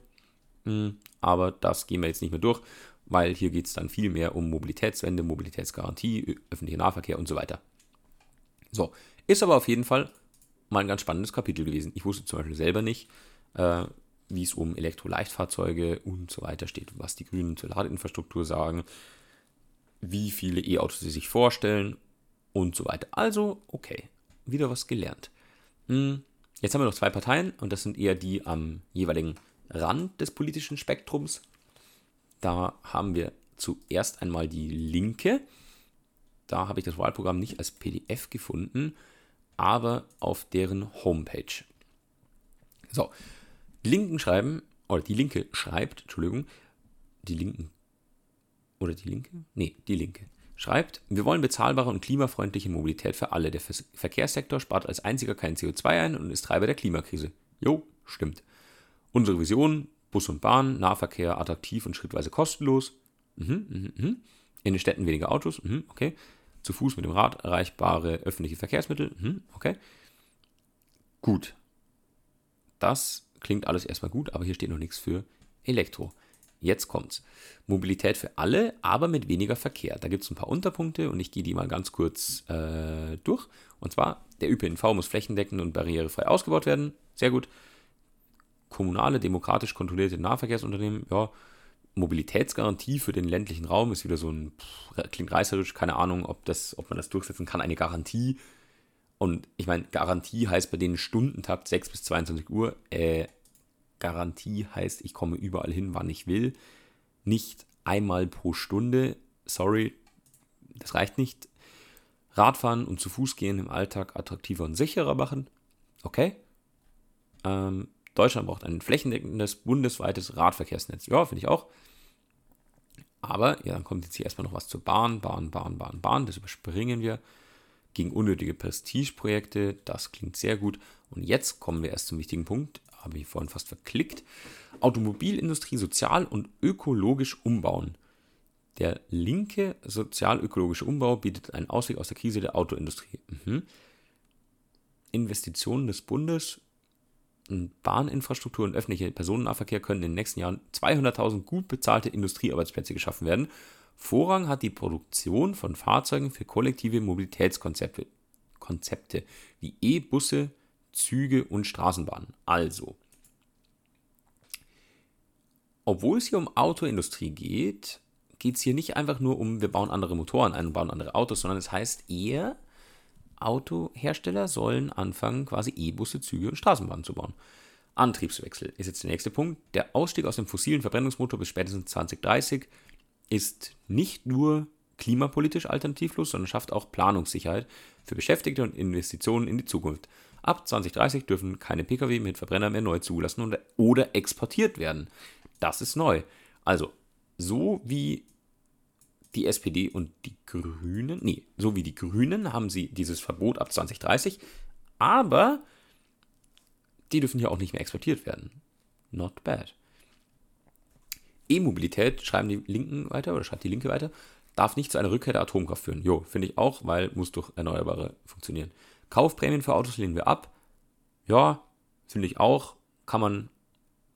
Hm, aber das gehen wir jetzt nicht mehr durch, weil hier geht es dann viel mehr um Mobilitätswende, Mobilitätsgarantie, öffentlicher Nahverkehr und so weiter. So, ist aber auf jeden Fall mal ein ganz spannendes Kapitel gewesen. Ich wusste zum Beispiel selber nicht, äh, wie es um Elektroleichtfahrzeuge und so weiter steht, was die Grünen zur Ladeinfrastruktur sagen, wie viele E-Autos sie sich vorstellen und so weiter. Also, okay, wieder was gelernt. Hm, jetzt haben wir noch zwei Parteien und das sind eher die am jeweiligen Rand des politischen Spektrums. Da haben wir zuerst einmal die Linke. Da habe ich das Wahlprogramm nicht als PDF gefunden, aber auf deren Homepage. So, die Linken schreiben, oder die Linke schreibt, Entschuldigung, die Linken, oder die Linke? Nee, die Linke schreibt, wir wollen bezahlbare und klimafreundliche Mobilität für alle. Der Verkehrssektor spart als einziger kein CO2 ein und ist Treiber der Klimakrise. Jo, stimmt. Unsere Vision, Bus und Bahn, Nahverkehr attraktiv und schrittweise kostenlos. Mhm, mhm, mhm. In den Städten weniger Autos. Mhm, okay zu Fuß mit dem Rad erreichbare öffentliche Verkehrsmittel. Hm, okay. Gut. Das klingt alles erstmal gut, aber hier steht noch nichts für Elektro. Jetzt kommt's. Mobilität für alle, aber mit weniger Verkehr. Da gibt es ein paar Unterpunkte und ich gehe die mal ganz kurz äh, durch. Und zwar, der ÖPNV muss flächendeckend und barrierefrei ausgebaut werden. Sehr gut. Kommunale, demokratisch kontrollierte Nahverkehrsunternehmen, ja, Mobilitätsgarantie für den ländlichen Raum ist wieder so ein, klingt reißerisch, keine Ahnung, ob, das, ob man das durchsetzen kann, eine Garantie. Und ich meine, Garantie heißt bei denen Stundentakt 6 bis 22 Uhr. Äh, Garantie heißt, ich komme überall hin, wann ich will. Nicht einmal pro Stunde. Sorry, das reicht nicht. Radfahren und zu Fuß gehen im Alltag attraktiver und sicherer machen. Okay. Ähm, Deutschland braucht ein flächendeckendes bundesweites Radverkehrsnetz. Ja, finde ich auch. Aber, ja, dann kommt jetzt hier erstmal noch was zur Bahn, Bahn, Bahn, Bahn, Bahn. Das überspringen wir. Gegen unnötige Prestigeprojekte, das klingt sehr gut. Und jetzt kommen wir erst zum wichtigen Punkt, habe ich vorhin fast verklickt. Automobilindustrie sozial und ökologisch umbauen. Der linke sozial-ökologische Umbau bietet einen Ausweg aus der Krise der Autoindustrie. Mhm. Investitionen des Bundes Bahninfrastruktur und öffentlicher Personennahverkehr können in den nächsten Jahren 200.000 gut bezahlte Industriearbeitsplätze geschaffen werden. Vorrang hat die Produktion von Fahrzeugen für kollektive Mobilitätskonzepte Konzepte wie obwohl es hier um Autoindustrie geht, geht es hier nicht einfach nur um, wir bauen andere Motoren ein und bauen andere Autos, sondern es heißt eher, Autohersteller sollen anfangen, quasi E-Busse, Züge und Straßenbahnen zu bauen. Antriebswechsel ist jetzt der nächste Punkt. Der Ausstieg aus dem fossilen Verbrennungsmotor bis spätestens 2030 ist nicht nur klimapolitisch alternativlos, sondern schafft auch Planungssicherheit für Beschäftigte und Investitionen in die Zukunft. Ab 2030 dürfen keine Pkw mit Verbrenner mehr neu zugelassen oder exportiert werden. Das ist neu. Also, so wie die SPD und die Grünen, nee, so wie die Grünen haben sie dieses Verbot ab 2030, aber die dürfen hier auch nicht mehr exportiert werden. Not bad. E-Mobilität, schreiben die Linken weiter oder schreibt die Linke weiter, darf nicht zu einer Rückkehr der Atomkraft führen. Jo, finde ich auch, weil muss durch Erneuerbare funktionieren. Kaufprämien für Autos lehnen wir ab. Ja, finde ich auch. Kann man,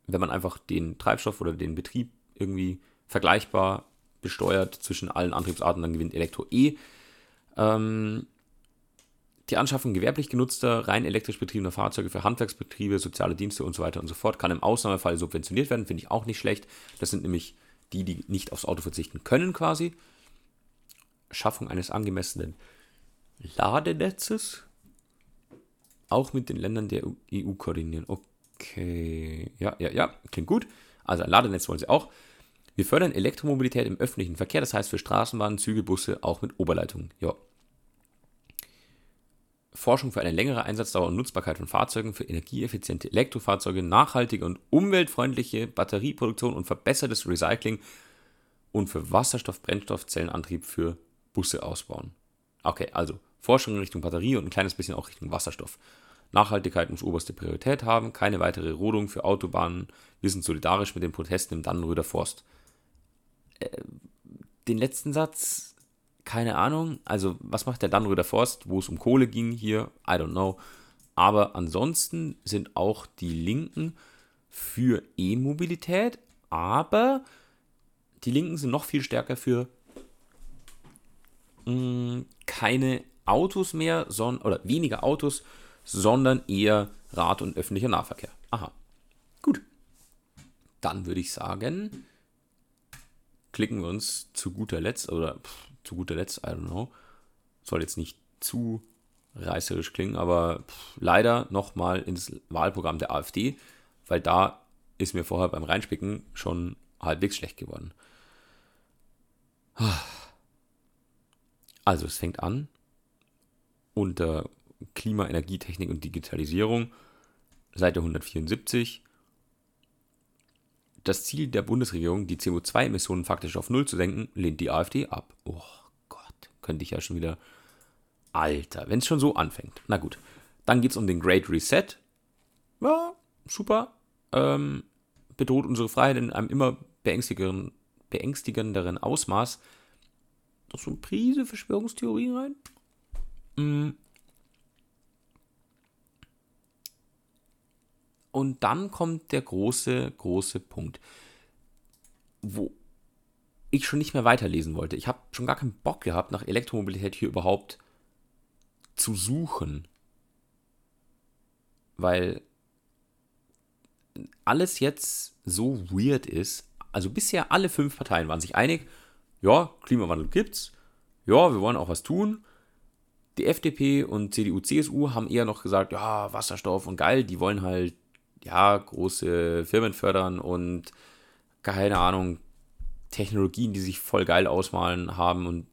wenn man einfach den Treibstoff oder den Betrieb irgendwie vergleichbar besteuert zwischen allen Antriebsarten, dann gewinnt Elektro E. Ähm, die Anschaffung gewerblich genutzter, rein elektrisch betriebener Fahrzeuge für Handwerksbetriebe, soziale Dienste und so weiter und so fort kann im Ausnahmefall subventioniert werden, finde ich auch nicht schlecht. Das sind nämlich die, die nicht aufs Auto verzichten können quasi. Schaffung eines angemessenen Ladenetzes, auch mit den Ländern der EU koordinieren. Okay, ja, ja, ja, klingt gut. Also ein Ladenetz wollen sie auch. Wir fördern Elektromobilität im öffentlichen Verkehr, das heißt für Straßenbahnen, Züge, Busse auch mit Oberleitungen. Ja. Forschung für eine längere Einsatzdauer und Nutzbarkeit von Fahrzeugen für energieeffiziente Elektrofahrzeuge, nachhaltige und umweltfreundliche Batterieproduktion und verbessertes Recycling und für Wasserstoff-Brennstoffzellenantrieb für Busse ausbauen. Okay, also Forschung in Richtung Batterie und ein kleines bisschen auch Richtung Wasserstoff. Nachhaltigkeit muss oberste Priorität haben, keine weitere Rodung für Autobahnen. Wir sind solidarisch mit den Protesten im Dannenröder Forst. Äh, den letzten Satz, keine Ahnung. Also, was macht der Dannröder Forst, wo es um Kohle ging hier? I don't know. Aber ansonsten sind auch die Linken für E-Mobilität, aber die Linken sind noch viel stärker für mh, mm, keine Autos mehr, sondern, oder weniger Autos, sondern eher Rad- und öffentlicher Nahverkehr. Aha. Gut. Dann würde ich sagen, klicken wir uns zu guter Letzt, oder pff, zu guter Letzt, I don't know, soll jetzt nicht zu reißerisch klingen, aber pff, leider nochmal ins Wahlprogramm der AfD, weil da ist mir vorher beim Reinspicken schon halbwegs schlecht geworden. Also es fängt an unter Klima, Energietechnik und Digitalisierung, Seite 174, das Ziel der Bundesregierung, die CO2-Emissionen faktisch auf Null zu senken, lehnt die AfD ab. Oh Gott, könnte ich ja schon wieder. Alter, wenn es schon so anfängt. Na gut. Dann geht es um den Great Reset. Ja, super. Ähm, bedroht unsere Freiheit in einem immer beängstigenderen, beängstigenderen Ausmaß. Noch so eine Prise Verschwörungstheorie rein. Mm. Und dann kommt der große, große Punkt, wo ich schon nicht mehr weiterlesen wollte. Ich habe schon gar keinen Bock gehabt, nach Elektromobilität hier überhaupt zu suchen. Weil alles jetzt so weird ist. Also bisher alle fünf Parteien waren sich einig, ja, Klimawandel gibt's. Ja, wir wollen auch was tun. Die FDP und CDU, CSU haben eher noch gesagt, ja, Wasserstoff und geil, die wollen halt ja, große Firmen fördern und keine Ahnung, Technologien, die sich voll geil ausmalen haben und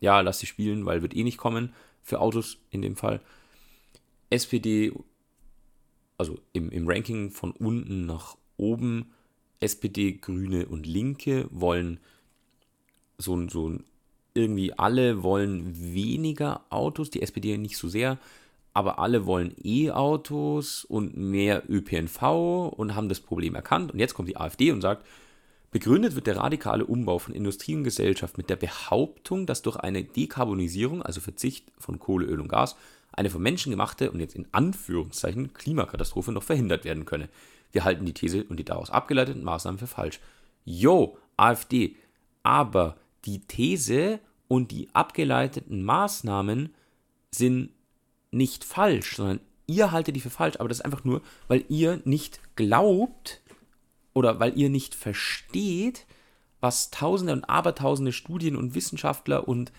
ja, lass sie spielen, weil wird eh nicht kommen für Autos in dem Fall. SPD, also im, im Ranking von unten nach oben, SPD, Grüne und Linke wollen so, so irgendwie alle wollen weniger Autos, die SPD nicht so sehr aber alle wollen E-Autos und mehr ÖPNV und haben das Problem erkannt. Und jetzt kommt die AfD und sagt, begründet wird der radikale Umbau von Industrie und Gesellschaft mit der Behauptung, dass durch eine Dekarbonisierung, also Verzicht von Kohle, Öl und Gas, eine vom Menschen gemachte und jetzt in Anführungszeichen Klimakatastrophe noch verhindert werden könne. Wir halten die These und die daraus abgeleiteten Maßnahmen für falsch. Jo, AfD, aber die These und die abgeleiteten Maßnahmen sind nicht falsch, sondern ihr haltet die für falsch, aber das ist einfach nur, weil ihr nicht glaubt, oder weil ihr nicht versteht, was tausende und abertausende Studien und Wissenschaftler und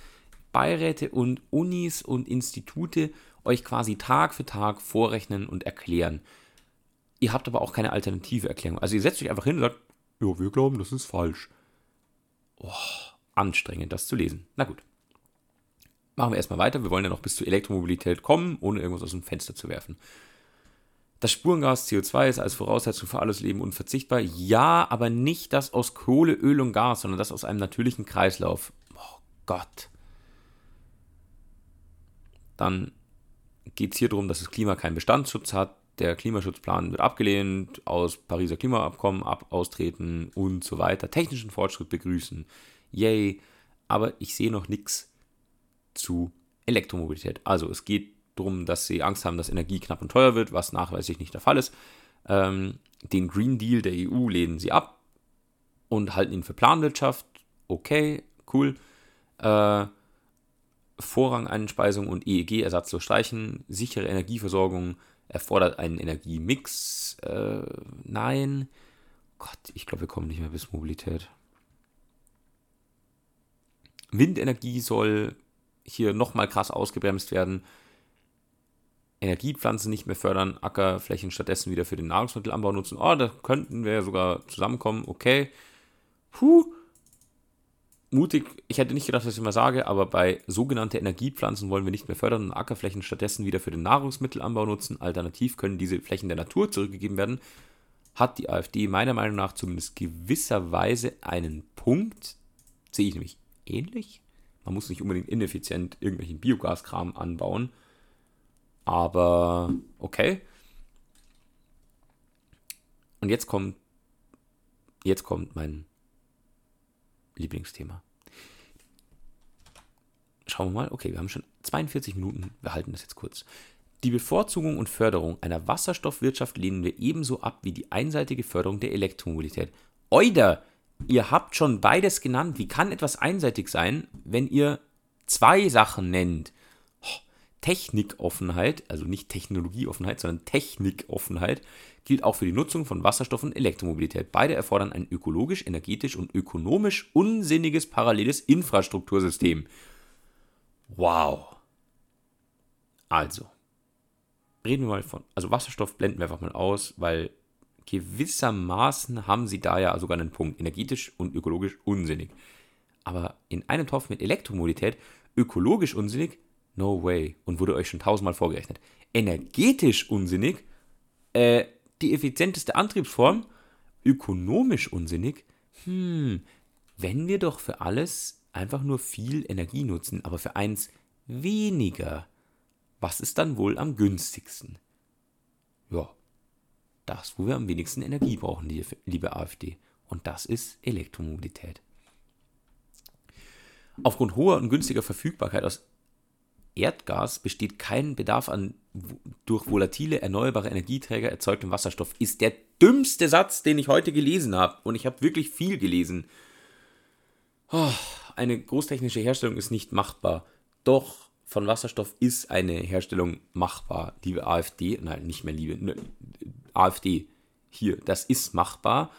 Beiräte und Unis und Institute euch quasi Tag für Tag vorrechnen und erklären. Ihr habt aber auch keine alternative Erklärung. Also ihr setzt euch einfach hin und sagt, ja, wir glauben, das ist falsch. Oh, anstrengend, das zu lesen. Na gut. Machen wir erstmal weiter. Wir wollen ja noch bis zur Elektromobilität kommen, ohne irgendwas aus dem Fenster zu werfen. Das Spurengas CO2 ist als Voraussetzung für alles Leben unverzichtbar. Ja, aber nicht das aus Kohle, Öl und Gas, sondern das aus einem natürlichen Kreislauf. Oh Gott. Dann geht es hier darum, dass das Klima keinen Bestandsschutz hat. Der Klimaschutzplan wird abgelehnt, aus Pariser Klimaabkommen ab, austreten und so weiter. Technischen Fortschritt begrüßen. Yay. Aber ich sehe noch nichts zu Elektromobilität. Also es geht darum, dass sie Angst haben, dass Energie knapp und teuer wird, was nachweislich nicht der Fall ist. Ähm, den Green Deal der EU lehnen sie ab und halten ihn für Planwirtschaft. Okay, cool. Äh, Vorrangeinspeisung und EEG ersatzlos streichen. Sichere Energieversorgung erfordert einen Energiemix. Äh, nein. Gott, ich glaube, wir kommen nicht mehr bis Mobilität. Windenergie soll hier nochmal krass ausgebremst werden. Energiepflanzen nicht mehr fördern, Ackerflächen stattdessen wieder für den Nahrungsmittelanbau nutzen. Oh, da könnten wir ja sogar zusammenkommen. Okay. Puh. Mutig, ich hätte nicht gedacht, dass ich mal sage, aber bei sogenannten Energiepflanzen wollen wir nicht mehr fördern und Ackerflächen stattdessen wieder für den Nahrungsmittelanbau nutzen. Alternativ können diese Flächen der Natur zurückgegeben werden. Hat die AfD meiner Meinung nach zumindest gewisserweise einen Punkt. Sehe ich nämlich ähnlich. Man muss nicht unbedingt ineffizient irgendwelchen Biogaskram anbauen aber okay. Und jetzt kommt, jetzt kommt mein Lieblingsthema. Schauen wir mal. Okay, wir haben schon 42 Minuten. Wir halten das jetzt kurz. Die Bevorzugung und Förderung einer Wasserstoffwirtschaft lehnen wir ebenso ab wie die einseitige Förderung der Elektromobilität. Oida! Ihr habt schon beides genannt. Wie kann etwas einseitig sein, wenn ihr zwei Sachen nennt? Technikoffenheit, also nicht Technologieoffenheit, sondern Technikoffenheit, gilt auch für die Nutzung von Wasserstoff und Elektromobilität. Beide erfordern ein ökologisch, energetisch und ökonomisch unsinniges paralleles Infrastruktursystem. Wow. Also, reden wir mal von, also Wasserstoff blenden wir einfach mal aus, weil gewissermaßen haben sie da ja sogar einen Punkt, energetisch und ökologisch unsinnig. Aber in einem Topf mit Elektromobilität, ökologisch unsinnig, No way. Und wurde euch schon tausendmal vorgerechnet. Energetisch unsinnig. Äh, die effizienteste Antriebsform. Ökonomisch unsinnig. Hm, wenn wir doch für alles einfach nur viel Energie nutzen, aber für eins weniger, was ist dann wohl am günstigsten? Ja, das, wo wir am wenigsten Energie brauchen, liebe AfD. Und das ist Elektromobilität. Aufgrund hoher und günstiger Verfügbarkeit aus Erdgas besteht kein Bedarf an durch volatile erneuerbare Energieträger erzeugtem Wasserstoff, ist der dümmste Satz, den ich heute gelesen habe. Und ich habe wirklich viel gelesen. Oh, eine großtechnische Herstellung ist nicht machbar. Doch von Wasserstoff ist eine Herstellung machbar. Liebe AfD, nein, nicht mehr liebe, ne, AfD, hier, das ist machbar.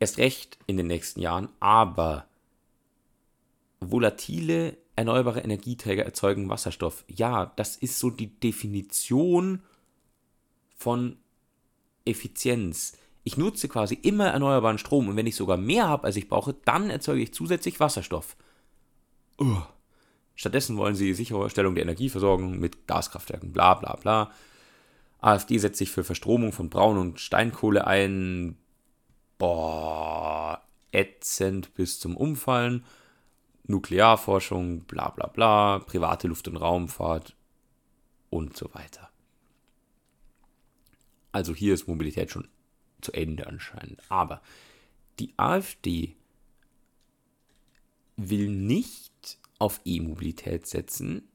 Erst recht in den nächsten Jahren, aber volatile erneuerbare Energieträger erzeugen Wasserstoff. Ja, das ist so die Definition von Effizienz. Ich nutze quasi immer erneuerbaren Strom und wenn ich sogar mehr habe, als ich brauche, dann erzeuge ich zusätzlich Wasserstoff. Uh. Stattdessen wollen sie Sicherstellung der Energieversorgung mit Gaskraftwerken, bla bla bla. AfD setzt sich für Verstromung von Braun- und Steinkohle ein. Boah, ätzend bis zum Umfallen. Nuklearforschung, bla bla bla, private Luft- und Raumfahrt und so weiter. Also hier ist Mobilität schon zu Ende anscheinend. Aber die AfD will nicht auf E-Mobilität setzen,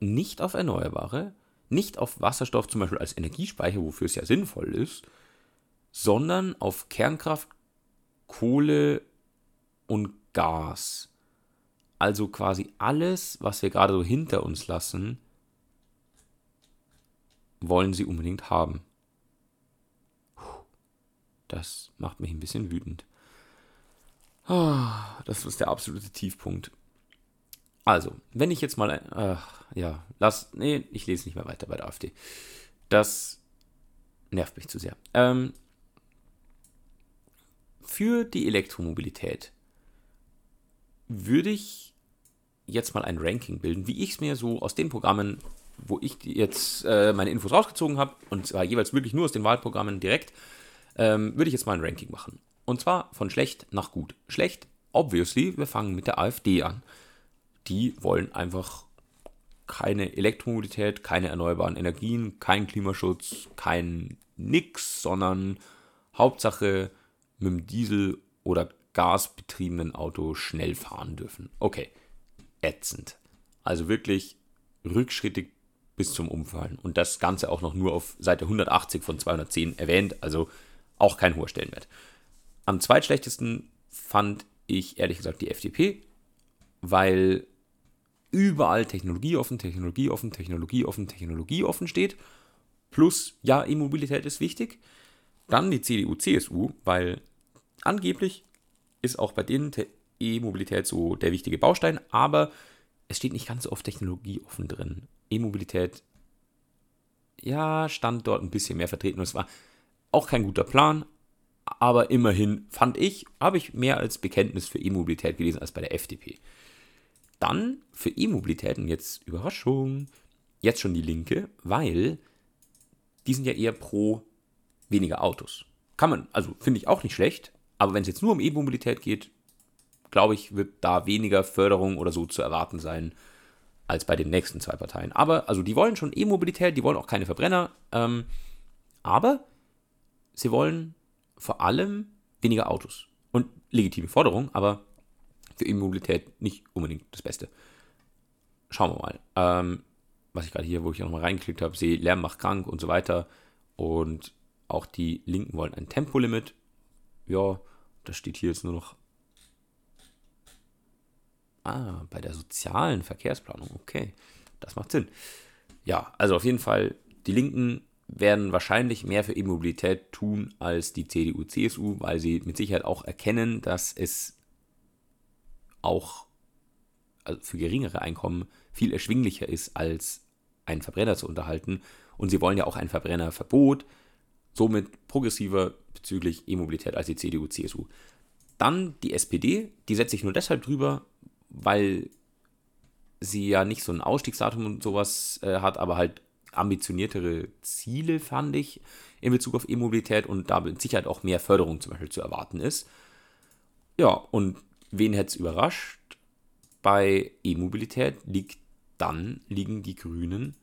nicht auf Erneuerbare, nicht auf Wasserstoff zum Beispiel als Energiespeicher, wofür es ja sinnvoll ist, sondern auf Kernkraft, Kohle und Gas. Also quasi alles, was wir gerade so hinter uns lassen, wollen sie unbedingt haben. Das macht mich ein bisschen wütend. Das ist der absolute Tiefpunkt. Also, wenn ich jetzt mal, äh, ja, lass, nee, ich lese nicht mehr weiter bei der AfD. Das nervt mich zu sehr. Ähm, für die Elektromobilität würde ich jetzt mal ein Ranking bilden, wie ich es mir so aus den Programmen, wo ich jetzt äh, meine Infos rausgezogen habe, und zwar jeweils wirklich nur aus den Wahlprogrammen direkt, ähm, würde ich jetzt mal ein Ranking machen. Und zwar von schlecht nach gut. Schlecht, obviously, wir fangen mit der AfD an die wollen einfach keine Elektromobilität, keine erneuerbaren Energien, kein Klimaschutz, kein nix, sondern Hauptsache mit dem Diesel- oder gasbetriebenen Auto schnell fahren dürfen. Okay, ätzend. Also wirklich rückschrittig bis zum Umfallen. Und das Ganze auch noch nur auf Seite 180 von 210 erwähnt, also auch kein hoher Stellenwert. Am zweitschlechtesten fand ich ehrlich gesagt die FDP, weil überall Technologie offen, Technologie offen, Technologie offen, Technologie offen steht. Plus, ja, E-Mobilität ist wichtig. Dann die CDU, CSU, weil angeblich ist auch bei denen E-Mobilität so der wichtige Baustein, aber es steht nicht ganz so oft Technologie offen drin. E-Mobilität, ja, stand dort ein bisschen mehr vertreten und es war auch kein guter Plan, aber immerhin fand ich, habe ich mehr als Bekenntnis für E-Mobilität gelesen als bei der FDP. Dann für E-Mobilitäten jetzt Überraschung, jetzt schon die Linke, weil die sind ja eher pro weniger Autos. Kann man, also finde ich auch nicht schlecht, aber wenn es jetzt nur um E-Mobilität geht, glaube ich, wird da weniger Förderung oder so zu erwarten sein als bei den nächsten zwei Parteien. Aber, also die wollen schon E-Mobilität, die wollen auch keine Verbrenner, ähm, aber sie wollen vor allem weniger Autos. Und legitime Forderung, aber für E-Mobilität nicht unbedingt das Beste. Schauen wir mal. Ähm, was ich gerade hier, wo ich nochmal reingeklickt habe, sehe, Lärm macht krank und so weiter. Und auch die Linken wollen ein Tempolimit. Ja, das steht hier jetzt nur noch. Ah, bei der sozialen Verkehrsplanung. Okay, das macht Sinn. Ja, also auf jeden Fall, die Linken werden wahrscheinlich mehr für E-Mobilität tun als die CDU, CSU, weil sie mit Sicherheit auch erkennen, dass es auch also für geringere Einkommen viel erschwinglicher ist, als einen Verbrenner zu unterhalten. Und sie wollen ja auch ein Verbrennerverbot, somit progressiver bezüglich E-Mobilität als die CDU, CSU. Dann die SPD, die setze ich nur deshalb drüber, weil sie ja nicht so ein Ausstiegsdatum und sowas äh, hat, aber halt ambitioniertere Ziele, fand ich, in Bezug auf E-Mobilität und da mit Sicherheit auch mehr Förderung zum Beispiel zu erwarten ist. Ja, und Wen hätte es überrascht? Bei E-Mobilität liegt dann liegen die Grünen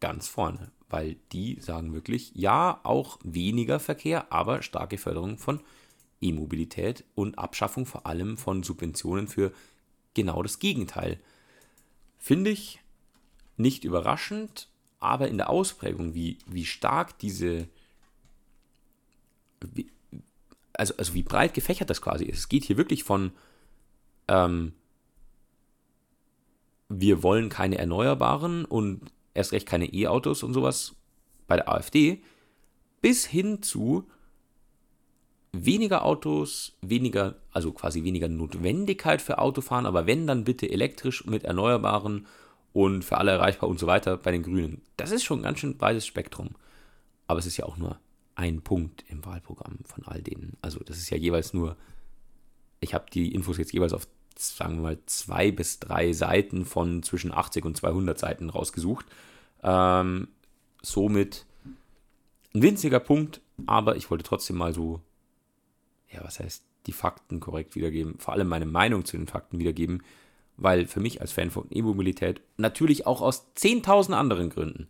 ganz vorne, weil die sagen wirklich, ja, auch weniger Verkehr, aber starke Förderung von E-Mobilität und Abschaffung vor allem von Subventionen für genau das Gegenteil. Finde ich nicht überraschend, aber in der Ausprägung, wie, wie stark diese, wie, also, also wie breit gefächert das quasi ist. Es geht hier wirklich von, ähm, wir wollen keine Erneuerbaren und erst recht keine E-Autos und sowas bei der AfD, bis hin zu weniger Autos, weniger, also quasi weniger Notwendigkeit für Autofahren, aber wenn, dann bitte elektrisch mit Erneuerbaren und für alle erreichbar und so weiter bei den Grünen. Das ist schon ein ganz schön breites Spektrum. Aber es ist ja auch nur ein Punkt im Wahlprogramm von all denen. Also das ist ja jeweils nur, ich habe die Infos jetzt jeweils auf, sagen wir mal, zwei bis drei Seiten von zwischen 80 und 200 Seiten rausgesucht. Ähm, somit ein winziger Punkt, aber ich wollte trotzdem mal so, ja, was heißt, die Fakten korrekt wiedergeben, vor allem meine Meinung zu den Fakten wiedergeben, weil für mich als Fan von E-Mobilität natürlich auch aus 10.000 anderen Gründen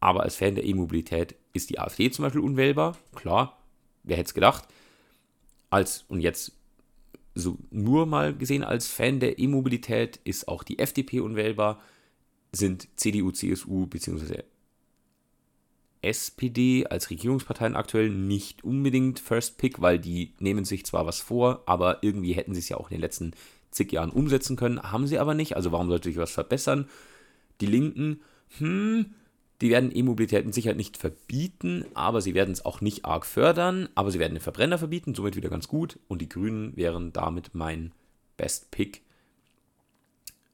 aber als Fan der E-Mobilität ist die AfD zum Beispiel unwählbar. Klar, wer hätte es gedacht. Als, und jetzt so nur mal gesehen als Fan der E-Mobilität ist auch die FDP unwählbar, sind CDU, CSU bzw. SPD als Regierungsparteien aktuell nicht unbedingt First Pick, weil die nehmen sich zwar was vor, aber irgendwie hätten sie es ja auch in den letzten zig Jahren umsetzen können, haben sie aber nicht, also warum sollte sich was verbessern? Die Linken, hm, Die werden E-Mobilität mit Sicherheit nicht verbieten, aber sie werden es auch nicht arg fördern. Aber sie werden den Verbrenner verbieten, somit wieder ganz gut. Und die Grünen wären damit mein Best Pick,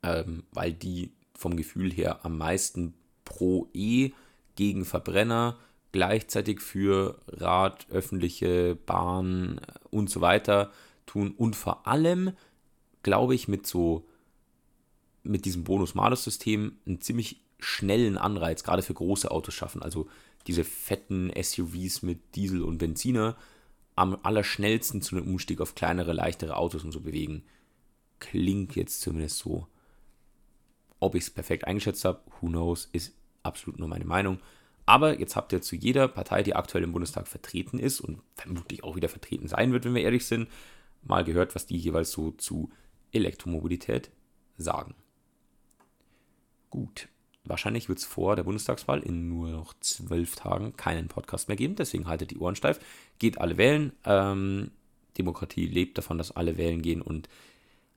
ähm, weil die vom Gefühl her am meisten pro E gegen Verbrenner gleichzeitig für Rad, öffentliche Bahn und so weiter tun und vor allem, glaube ich, mit so mit diesem Bonus-Malus-System einen ziemlich schnellen Anreiz, gerade für große Autos schaffen. Also diese fetten SUVs mit Diesel und Benziner am allerschnellsten zu einem Umstieg auf kleinere, leichtere Autos und so bewegen. Klingt jetzt zumindest so. Ob ich es perfekt eingeschätzt habe, who knows, ist absolut nur meine Meinung. Aber jetzt habt ihr zu jeder Partei, die aktuell im Bundestag vertreten ist und vermutlich auch wieder vertreten sein wird, wenn wir ehrlich sind, mal gehört, was die jeweils so zu Elektromobilität sagen. Gut, wahrscheinlich wird es vor der Bundestagswahl in nur noch zwölf Tagen keinen Podcast mehr geben, deswegen haltet die Ohren steif. Geht alle wählen. Ähm, Demokratie lebt davon, dass alle wählen gehen und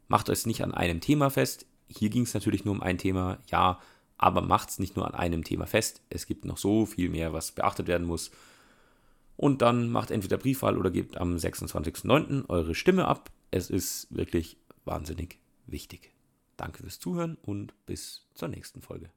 macht euch nicht an einem Thema fest. Hier ging es natürlich nur um ein Thema, ja, aber macht es nicht nur an einem Thema fest. Es gibt noch so viel mehr, was beachtet werden muss. Und dann macht entweder Briefwahl oder gebt am 26.09. eure Stimme ab. Es ist wirklich wahnsinnig wichtig. Danke fürs Zuhören und bis zur nächsten Folge.